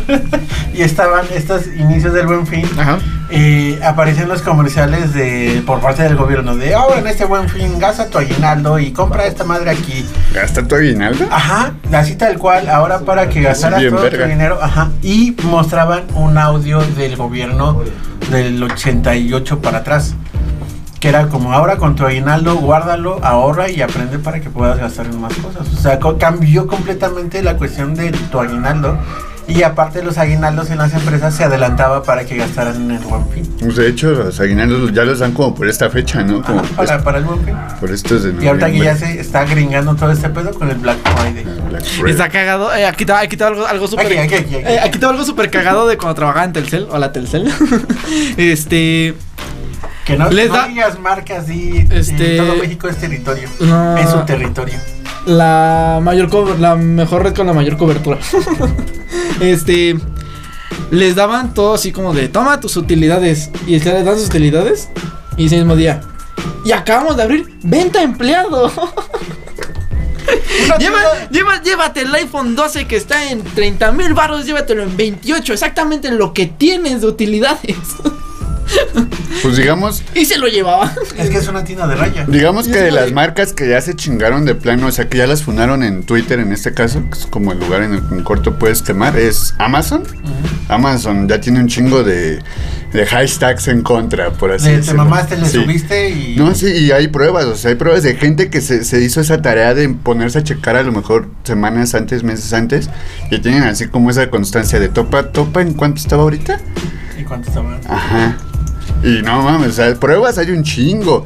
y estaban estos inicios del buen fin, Ajá. eh, aparecían los comerciales de por parte del gobierno de ahora en este buen fin gasta tu aguinaldo y compra esta madre aquí. ¿Gasta tu aguinaldo? Ajá, así tal cual, ahora para que gastaras bien todo verga. tu dinero, ajá, y mostraban un audio del gobierno del 88 para atrás. Que era como ahora con tu aguinaldo, guárdalo, ahorra y aprende para que puedas gastar en más cosas. O sea, co- cambió completamente la cuestión de tu aguinaldo. Y aparte los aguinaldos en las empresas se adelantaba para que gastaran en el buen fin. Pues de hecho, los aguinaldos ya los dan como por esta fecha, ¿no? Como Ajá, para, para el buen fin. por estos de Y ahorita que ya se está gringando todo este pedo con el Black Friday. Black Friday. Está cagado. Eh, aquí te aquí te algo, algo súper. Aquí, aquí, aquí, aquí. eh, aquí te va algo súper cagado de cuando trabajaba en Telcel. Hola, Telcel. este. Que no, Les no da- digas marcas y Este- todo México es territorio. No. Es su territorio. La mayor la mejor red con la mayor cobertura. este. Les daban todo así como de toma tus utilidades. Y es que les dan sus utilidades. Y ese mismo día. Y acabamos de abrir venta empleado. Lleva, lleva- llévate el iPhone 12 que está en 30 mil baros, llévatelo en 28, exactamente lo que tienes de utilidades. Pues digamos, y se lo llevaba. Es que es una tienda de raya. digamos que de las marcas que ya se chingaron de plano, o sea, que ya las fundaron en Twitter en este caso, que es como el lugar en el que en corto puedes quemar, es Amazon. Amazon ya tiene un chingo de, de hashtags en contra, por así Le, te decirlo. mamaste, le Sí. subiste y. No, sí, y hay pruebas, o sea, hay pruebas de gente que se, se hizo esa tarea de ponerse a checar a lo mejor semanas antes, meses antes, y tienen así como esa constancia de topa, topa, ¿en cuánto estaba ahorita? ¿Y cuánto estaban? Ajá. Y no mames, o sea, pruebas hay un chingo.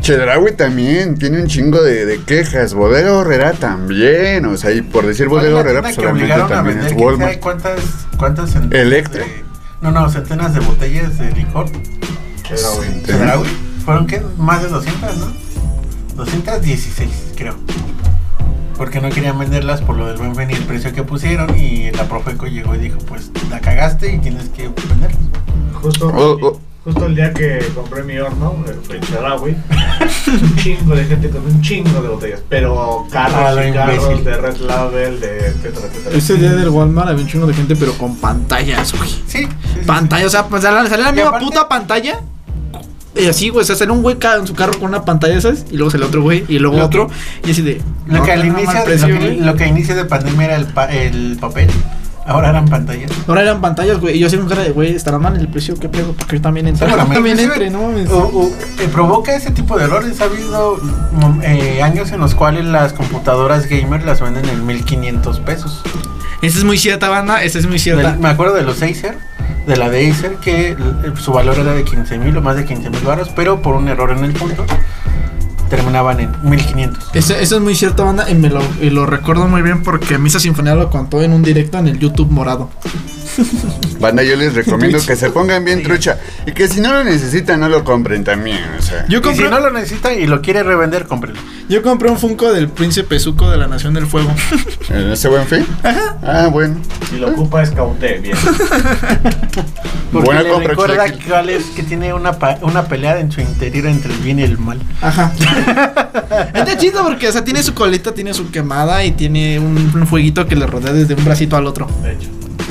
Chedraui también tiene un chingo de, de quejas. Bodega Horrera también. O sea, y por decir ¿Cuál es Bodega Horrera, pues solamente también es Walmart. cuántas, cuántas centenas Electra. de- no, no, centenas de botellas de licor. Chedraui. ¿Fueron qué? Más de 200, ¿no? 216, creo. Porque no querían venderlas por lo del buen fin y el precio que pusieron. Y la Profeco llegó y dijo: Pues la cagaste y tienes que venderlas. Justo, Oh, oh. Justo el día que compré mi horno, eh, fue en Chedraui, un chingo de gente con un chingo de botellas, pero carros Ah, y carros imbécil. de Red Label, de etcétera, etcétera. Ese día del Walmart había un chingo de gente, pero con pantallas, güey. Sí. sí, o sea, pues salía la misma aparte- puta pantalla. Y así, güey, o sea, salió un güey en su carro con una pantalla, ¿sabes? Y luego salió otro güey, y luego Lo otro. Y así de. Lo no, que al inicio, precio, lo, que, lo que a inicio de pandemia era el, pa- el papel, ahora eran pantallas. Ahora eran pantallas, güey. Y yo así con cara de, güey, estará mal el precio, ¿qué pedo? Porque yo también Seguramente. también entré, no mames. o- o, eh, provoca ese tipo de errores. Ha habido mm, eh, años en los cuales las computadoras gamer las venden en 1500 pesos. Esa es muy cierta, banda. Esa es muy cierta. Del- me acuerdo de los Acer, de la de Acer, que eh, su valor era de 15 mil o más de 15 mil baros, pero por un error en el punto terminaban en 1500. Eso, eso es muy cierto, banda. Y me lo, y lo recuerdo muy bien porque Misa Sinfonía lo contó en un directo en el YouTube morado. Banda, yo les recomiendo que se pongan bien trucha. Y que si no lo necesitan, no lo compren también. O sea, Yo Y compré, si no lo necesitan y lo quiere revender, cómprelo. yo compré un Funko del Príncipe Zuko de la Nación del Fuego. ¿en ese buen fin? Ah, bueno. Si lo ocupa, escauté bien. Porque Buena le compra, recuerda cuál es que tiene una, pa- una pelea en su interior entre el bien y el mal. Ajá. Está chido porque, o sea, tiene su colita, tiene su quemada y tiene un, un fueguito que le rodea desde un bracito al otro. De hecho.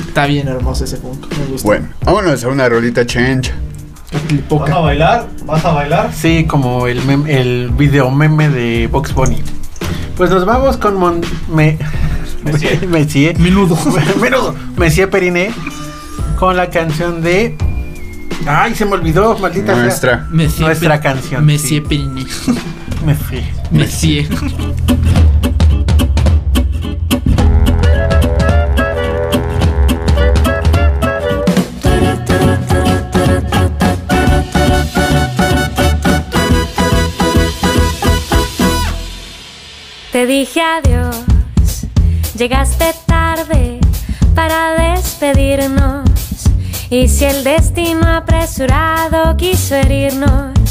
Está bien hermoso ese Funko. Me gusta. Bueno, vámonos a una rolita. La ¿Vas a bailar? ¿Vas a bailar? Sí, como el, mem- el video meme de Box Bunny. Pues nos vamos con Mon me Messier. Messier. Menudo. Menudo. Messier Periné. Con la canción de. Ay, se me olvidó, maldita sea. Nuestra. Messier Nuestra canción, Messier sí. Periné. Messier. Messier. Te dije adiós, llegaste tarde para despedirnos. Y si el destino apresurado quiso herirnos,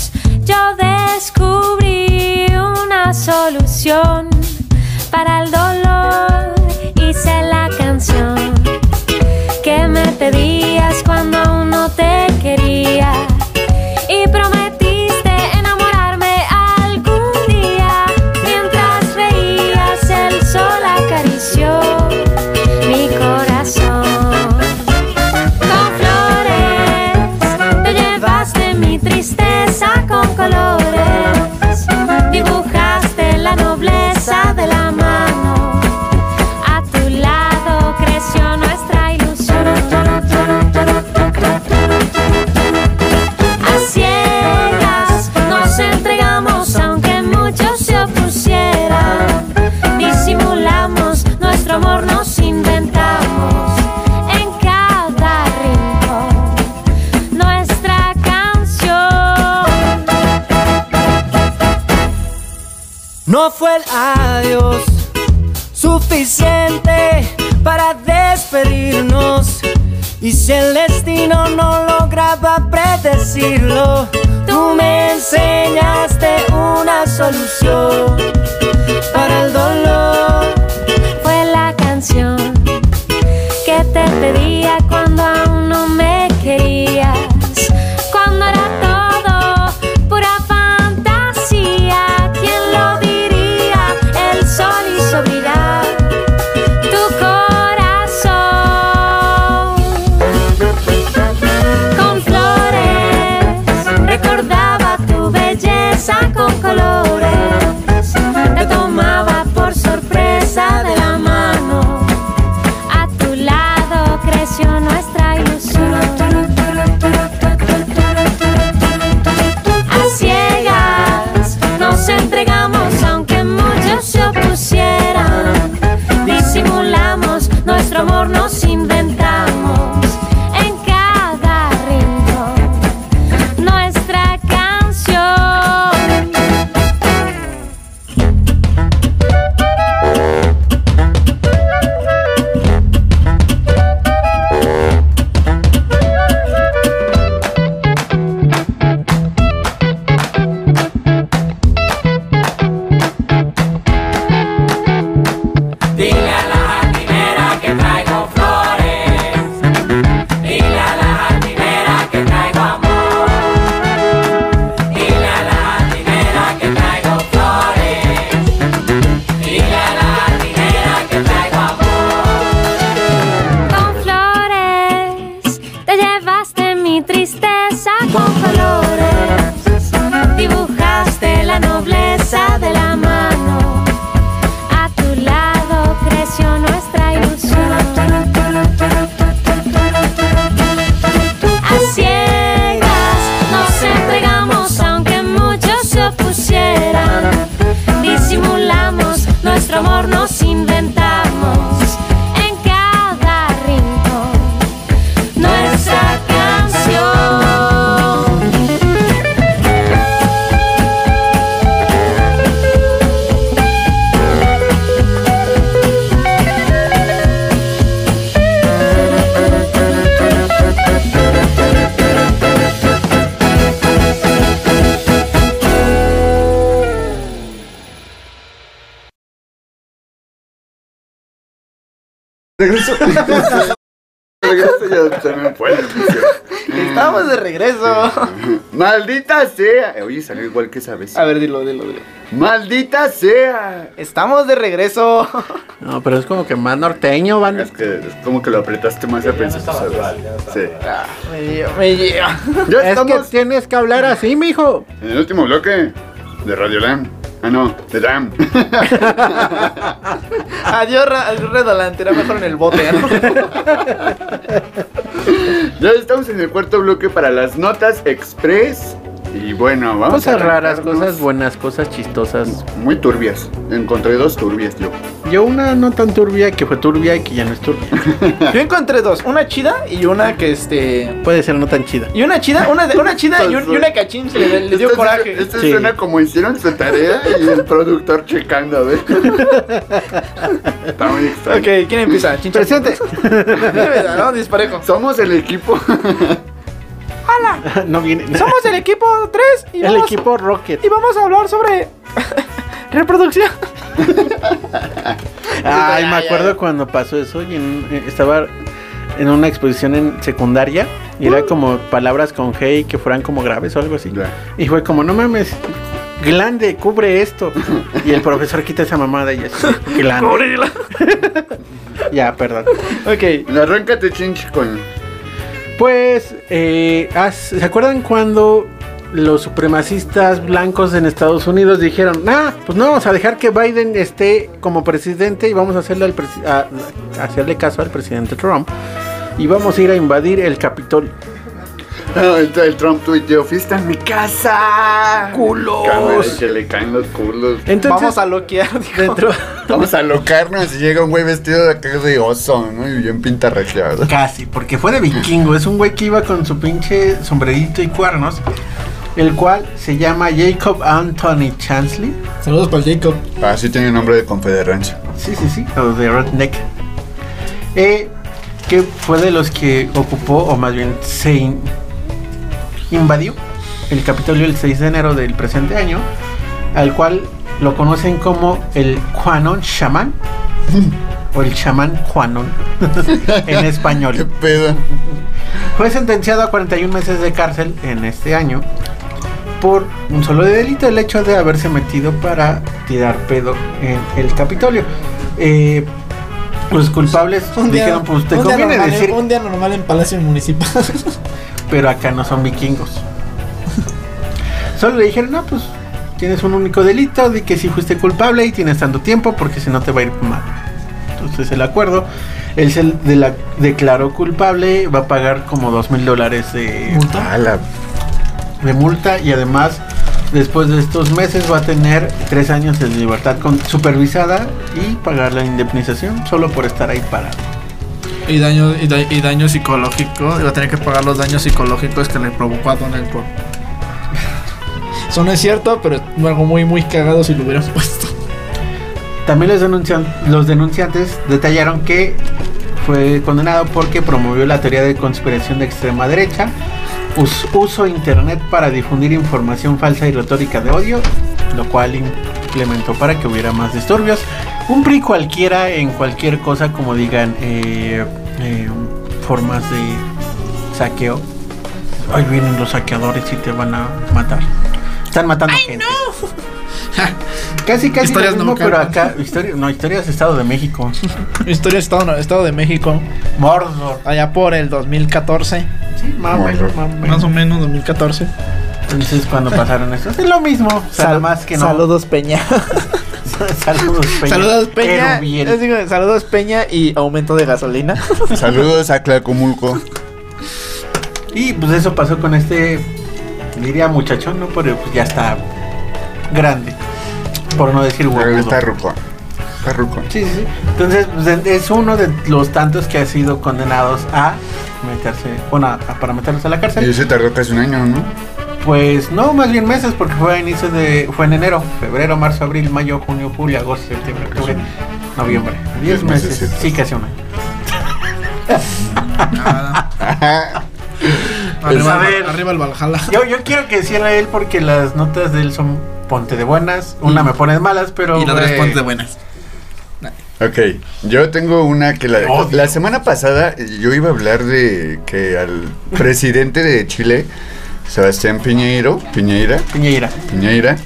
yo descubrí una solución para el dolor. Hice la canción que me pedías cuando aún no te quería. Tristeza con colores. No fue el adiós suficiente para despedirnos. Y si el destino no lograba predecirlo, tú me enseñaste una solución para el dolor. Fue la canción que te pedía Oye, salió igual que esa vez. A ver, dilo, dilo, dilo. Maldita sea. Estamos de regreso. No, pero es como que más norteño, banda. Es que es como que lo apretaste más a pensar. ¿sabes? Sí. Me lleva, me lleva. Ya Es que tienes que hablar así, mijo. en el último bloque de Radio Lam. Ah, no, de Dam. Adiós, Redolante. Era mejor en el bote, ¿no? ya estamos en el cuarto bloque para las notas express. Y bueno, vamos a Cosas raras, cosas buenas, cosas chistosas. Muy turbias. Encontré dos turbias yo. Yo una no tan turbia que fue turbia y que ya no es turbia. Yo encontré dos. Una chida y una que este. Puede ser no tan chida. Y una chida, una, de- una chida y, un- y una cachín se le, le dio Esto- coraje. Esto Sí. suena como hicieron su tarea y el productor checando, a ver. Está muy extraño. Ok, ¿quién empieza? Chincha. Presente. ¿no? Disparejo. Somos el equipo. No viene. Somos el equipo 3 y el vamos, equipo Rocket. y vamos a hablar sobre reproducción. Ay, me acuerdo cuando pasó eso y en- eh, estaba en una exposición en secundaria y era como palabras con G y que fueran como graves o algo así. Ya. Y fue como, no mames, glande, cubre esto. Y el profesor quita esa mamada y así, glande. ya, perdón. ok. Arráncate, chinch, con. Pues, eh, ¿se acuerdan cuando los supremacistas blancos en Estados Unidos dijeron, ah, pues no vamos a dejar que Biden esté como presidente y vamos a hacerle, al a hacerle caso al presidente Trump y vamos a ir a invadir el Capitolio? No, el, el Trump tuiteó, fiesta en mi casa. ¡Culos! Cámara, que le caen los culos. Entonces, Vamos a loquear. dijo. dentro, Vamos a locarnos y llega un güey vestido de acá de oso, ¿no? Y bien pintarrajeado. Casi, porque fue de vikingo. Es un güey que iba con su pinche sombrerito y cuernos. el cual se llama Jacob Anthony Chansley. Saludos para el Jacob. Ah, sí tiene nombre de confederancia. Sí, sí, sí, o de Redneck. Eh, que fue de los que ocupó, o más bien se in- invadió el Capitolio el 6 de enero del presente año, al cual lo conocen como el Juanon Shaman, o el Shaman Juanon, en español. ¿Qué pedo? Fue sentenciado a 41 meses de cárcel en este año por un solo delito, el hecho de haberse metido para tirar pedo en el Capitolio. Eh, los culpables Un día, dijeron, pues te conviene normal, decir, un día normal en Palacio Municipal. pero acá no son vikingos. Solo le dijeron, no, pues tienes un único delito de que si fuiste culpable y tienes tanto tiempo porque si no te va a ir mal. Entonces el acuerdo, él se de la- declaró culpable, va a pagar como dos mil dólares de la- de multa y además después de estos meses va a tener tres años de libertad con, supervisada y pagar la indemnización solo por estar ahí parado. Y, daño, y, da- y daño psicológico. Iba a tener que pagar los daños psicológicos que le provocó a Donald Trump. Eso no es cierto, pero es algo muy, muy cagado si lo hubieran puesto. También los, denuncian- los denunciantes detallaron que fue condenado porque promovió la teoría de conspiración de extrema derecha, us- uso internet para difundir información falsa y retórica de odio, lo cual implementó para que hubiera más disturbios. Un PRI cualquiera en cualquier cosa, como digan, eh, eh, formas de saqueo. Ahí vienen los saqueadores y te van a matar. Están matando gente. Casi, casi Historias lo no mismo, pero acá, historia, no, historias de Estado de México. Historia Estado, Estado de México. Mordor. Allá por el 2014. Sí, más o menos, más o menos. Más o menos 2014. Entonces, cuando pasaron esto, es lo mismo. O sea, nada más que no. Saludos Peña. Saludos, Peña. Saludos Peña. Digo, saludos Peña y aumento de gasolina. Saludos a Tlacomulco. Y pues eso pasó con este, diría muchachón, ¿no? Pero pues ya está grande. Por no decir Pero huevudo. Está ruco. Está ruco. Sí, sí, sí. Entonces, pues, es uno de los tantos que ha sido condenados a meterse, bueno, a- para meterlos a la Y cárcel. ese tardó casi un año, ¿no? Pues no, más bien meses, porque fue a inicio de, fue en enero, febrero, marzo, abril, mayo, junio, julio, agosto, septiembre, octubre, noviembre. Diez Diez meses, sí, casi un año. Arriba, A ver. arriba el Valhalla. Yo, yo quiero que cierre él porque las notas de él son ponte de buenas, una me pone de malas, pero... Y la otra es ponte de buenas. Ok, yo tengo una que la, la semana pasada yo iba a hablar de que al presidente de Chile, Sebastián Piñeiro, Piñeira, Piñeira. Piñeira,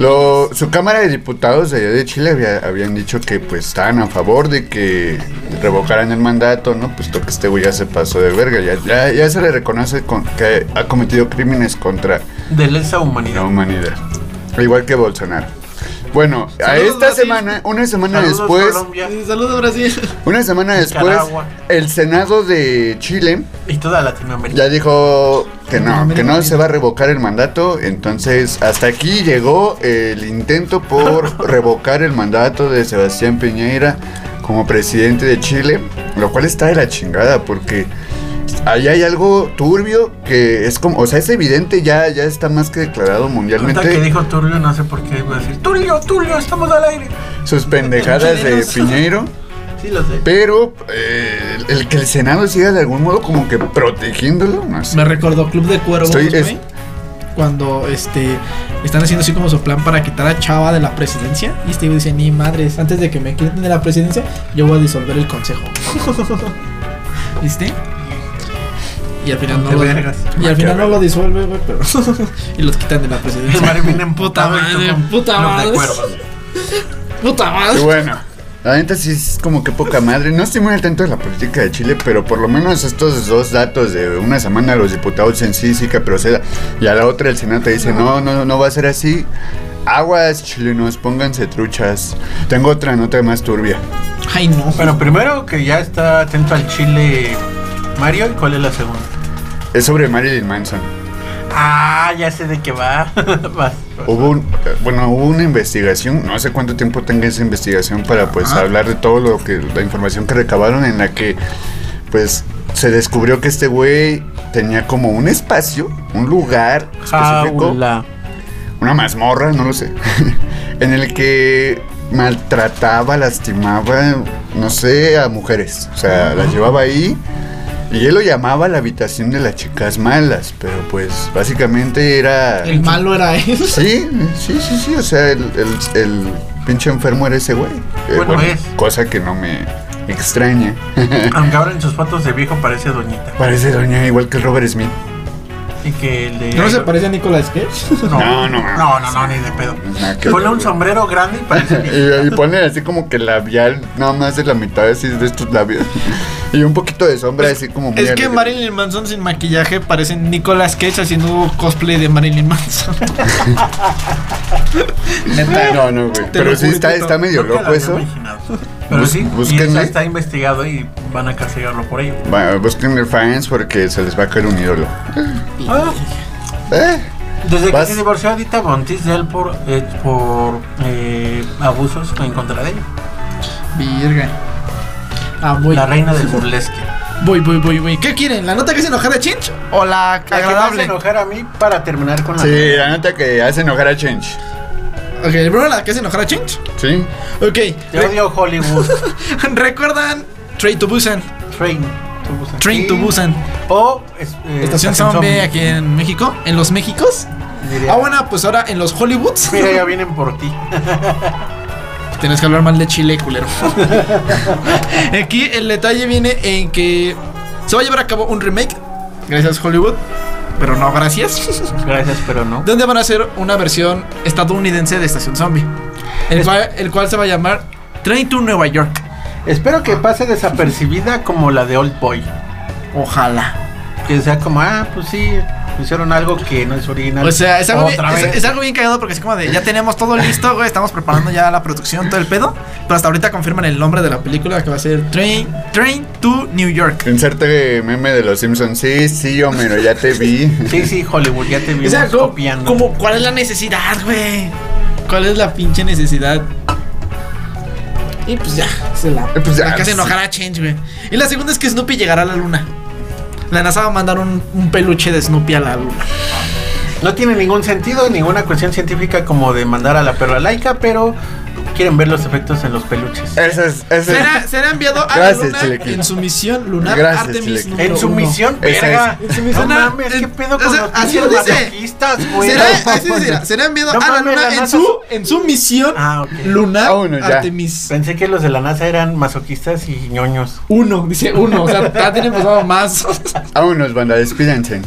lo, su Cámara de Diputados de allá de Chile había- habían dicho que pues estaban a favor de que revocaran el mandato, ¿no? Puesto que este güey ya se pasó de verga, ya, ya, ya se le reconoce con- que ha cometido crímenes contra De lesa la humanidad. humanidad, igual que Bolsonaro. Bueno, a esta Brasil. semana, una semana Saludos, después, Colombia Saludos Brasil. una semana después, Nicaragua. el Senado de Chile y toda Latinoamérica. ya dijo que no, que no se va a revocar el mandato. Entonces, hasta aquí llegó el intento por revocar el mandato de Sebastián Piñera como presidente de Chile, lo cual está de la chingada porque ahí hay algo turbio que es como, o sea, es evidente, ya, ya está más que declarado Ahorita que mundialmente dijo Tulio, no sé por qué iba a decir Tulio, Tulio, estamos al aire. sus pendejadas de Piñeiro. Sí, lo sé. Pero eh, el, el que el Senado siga de algún modo como que protegiéndolo, no sé. Me recordó Club de Cuervos, Estoy- güey. es- Cuando este están haciendo así como su plan para quitar a Chava de la presidencia. Y güey dice, ni madres, antes de que me quiten de la presidencia, yo voy a disolver el consejo. ¿Viste? Y al final no Ponte lo, y al final no lo disuelve, güey, pero y los quitan de la presidencia. Viene puta madre, puta madre. Puta Y madre. bueno, la neta sí es como que poca madre. No estoy muy al tanto de la política de Chile, pero por lo menos estos dos datos de una semana los diputados en sí sí que proceda y a la otra el Senado te dice no, no, no va a ser así. Aguas chilenos, pónganse truchas. Tengo otra nota más turbia. Ay, no. Bueno, primero que ya está atento al Chile Mario, ¿y cuál es la segunda? Es sobre Marilyn Manson. Ah, ya sé de qué va. Vas. Hubo un- bueno, hubo una investigación, no sé cuánto tiempo tenga esa investigación para pues Ajá. hablar de todo lo que la información que recabaron en la que pues se descubrió que este güey tenía como un espacio, un lugar específico, Jaula. una mazmorra, no lo sé, en el que maltrataba, lastimaba, no sé, a mujeres. O sea, las llevaba ahí y él lo llamaba la habitación de las chicas malas, pero pues básicamente era... El malo era él. Sí, sí, sí, sí, o sea, el, el- el pinche enfermo era ese güey. Eh, Bueno, es. Cosa que no me extraña. Aunque ahora en sus fotos de viejo parece doñita. Parece doña igual que el Robert Smith. Y que el de. ¿No se parece a Nicolas Cage? No, No, no, no, no, no, ni de pedo. Que Ponle un sombrero grande y parece. y, y pone así como que labial, nada más de la mitad así de estos labios. y un poquito de sombra así como muy Es que alegre. Marilyn Manson sin maquillaje parece Nicolas Cage haciendo cosplay de Marilyn Manson. Neta. No, no, güey. Pero sí está, está medio loco eso. imaginado. Pero Bus- sí, y eso está investigado y van a castigarlo por ello. Va, busquen fans porque se les va a caer un ídolo. Ah, Eh, desde que se divorció Adita Bontis de él por, eh, por eh, abusos en contra de ella. Virga. Ah, voy. La reina del burlesque. Voy, voy, voy, voy. ¿Qué quieren? ¿La nota que se enojara a Chinch? ¿O la La que me hace enojar a mí para terminar con la. sí, la nota que hace enojar a Change. Ok, primero la que hace enojar a Chinch. Sí. Ok. Te odio Hollywood. ¿Recuerdan Train to Busan? Train to Busan. Train to Sí. Busan. O es- eh, Estación Zombie aquí en México. ¿En los Méxicos? Diría. Ah, bueno, pues ahora en los Hollywoods. Mira, ya vienen por ti. Tienes que hablar mal de Chile, culero. Aquí el detalle viene en que se va a llevar a cabo un remake. Gracias, Hollywood. Pero no, gracias. Gracias, pero no. Donde van a hacer una versión estadounidense de Estación Zombie. El cual, el cual se va a llamar Train to Nueva York. Espero que pase desapercibida como la de Old Boy. Ojalá. Que sea como, ah, pues sí, hicieron algo que no es original. O sea, es algo, bien, Otra es, vez. es algo bien cagado porque es como de ya tenemos todo listo, güey. Estamos preparando ya la producción, todo el pedo. Pero hasta ahorita confirman el nombre de la película que va a ser Train, Train to New York. Inserte meme de los Simpsons. Sí, sí, Homero, ya te vi. Sí, sí, Hollywood, ya te O vimos sea, como, copiando. como, ¿cuál es la necesidad, güey? ¿Cuál es la pinche necesidad? Y pues ya, se la, pues ya, la que hace sí. enojar a Change, güey. Y la segunda es que Snoopy llegará a la luna. La NASA va a mandar un, un peluche de Snoopy a la luna. No tiene ningún sentido, ninguna cuestión científica como de mandar a la perra laica, pero quieren ver los efectos en los peluches. Ese es. Ese Será, será enviado a Gracias, la luna en su misión lunar Gracias, Artemis En su misión, verga. es. En su misión, no ah, mames, en- qué pedo o con sea, los así dice. masoquistas, güey. Será, así será, será enviado No a la luna la en NASA su, en su misión Ah, ok. lunar Ah, bueno, ya. Artemis. Pensé que los de la NASA eran masoquistas y ñoños. Uno, dice uno, o sea, ya tienen pasado más. Vámonos, banda, despídense.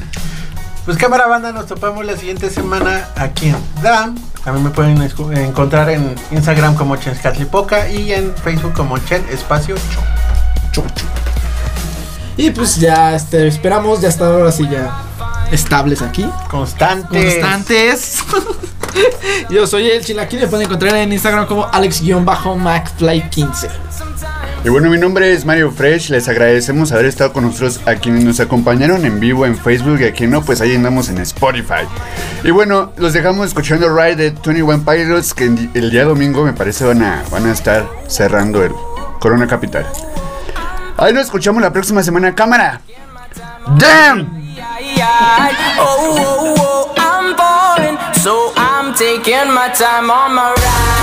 Pues cámara banda, nos topamos la siguiente semana aquí en DAM. También me pueden encontrar en Instagram como Chenscatlipoca y en Facebook como Chen Espacio Cho. Y pues ya este, esperamos, ya hasta ahora sí ya estables aquí. Constantes. Constantes. Yo soy el Chilaquín, me pueden encontrar en Instagram como Alex-McFly15. Y bueno, mi nombre es Mario Fresh. Les agradecemos haber estado con nosotros a quienes nos acompañaron en vivo en Facebook y a quien no, pues ahí andamos en Spotify. Y bueno, los dejamos escuchando Ride de 21 Pilots que el día domingo me parece van a, van a estar cerrando el Corona Capital. Ahí nos escuchamos la próxima semana. ¡Cámara! ¡Damn! Oh, oh, oh, I'm falling, so I'm taking my time on my ride.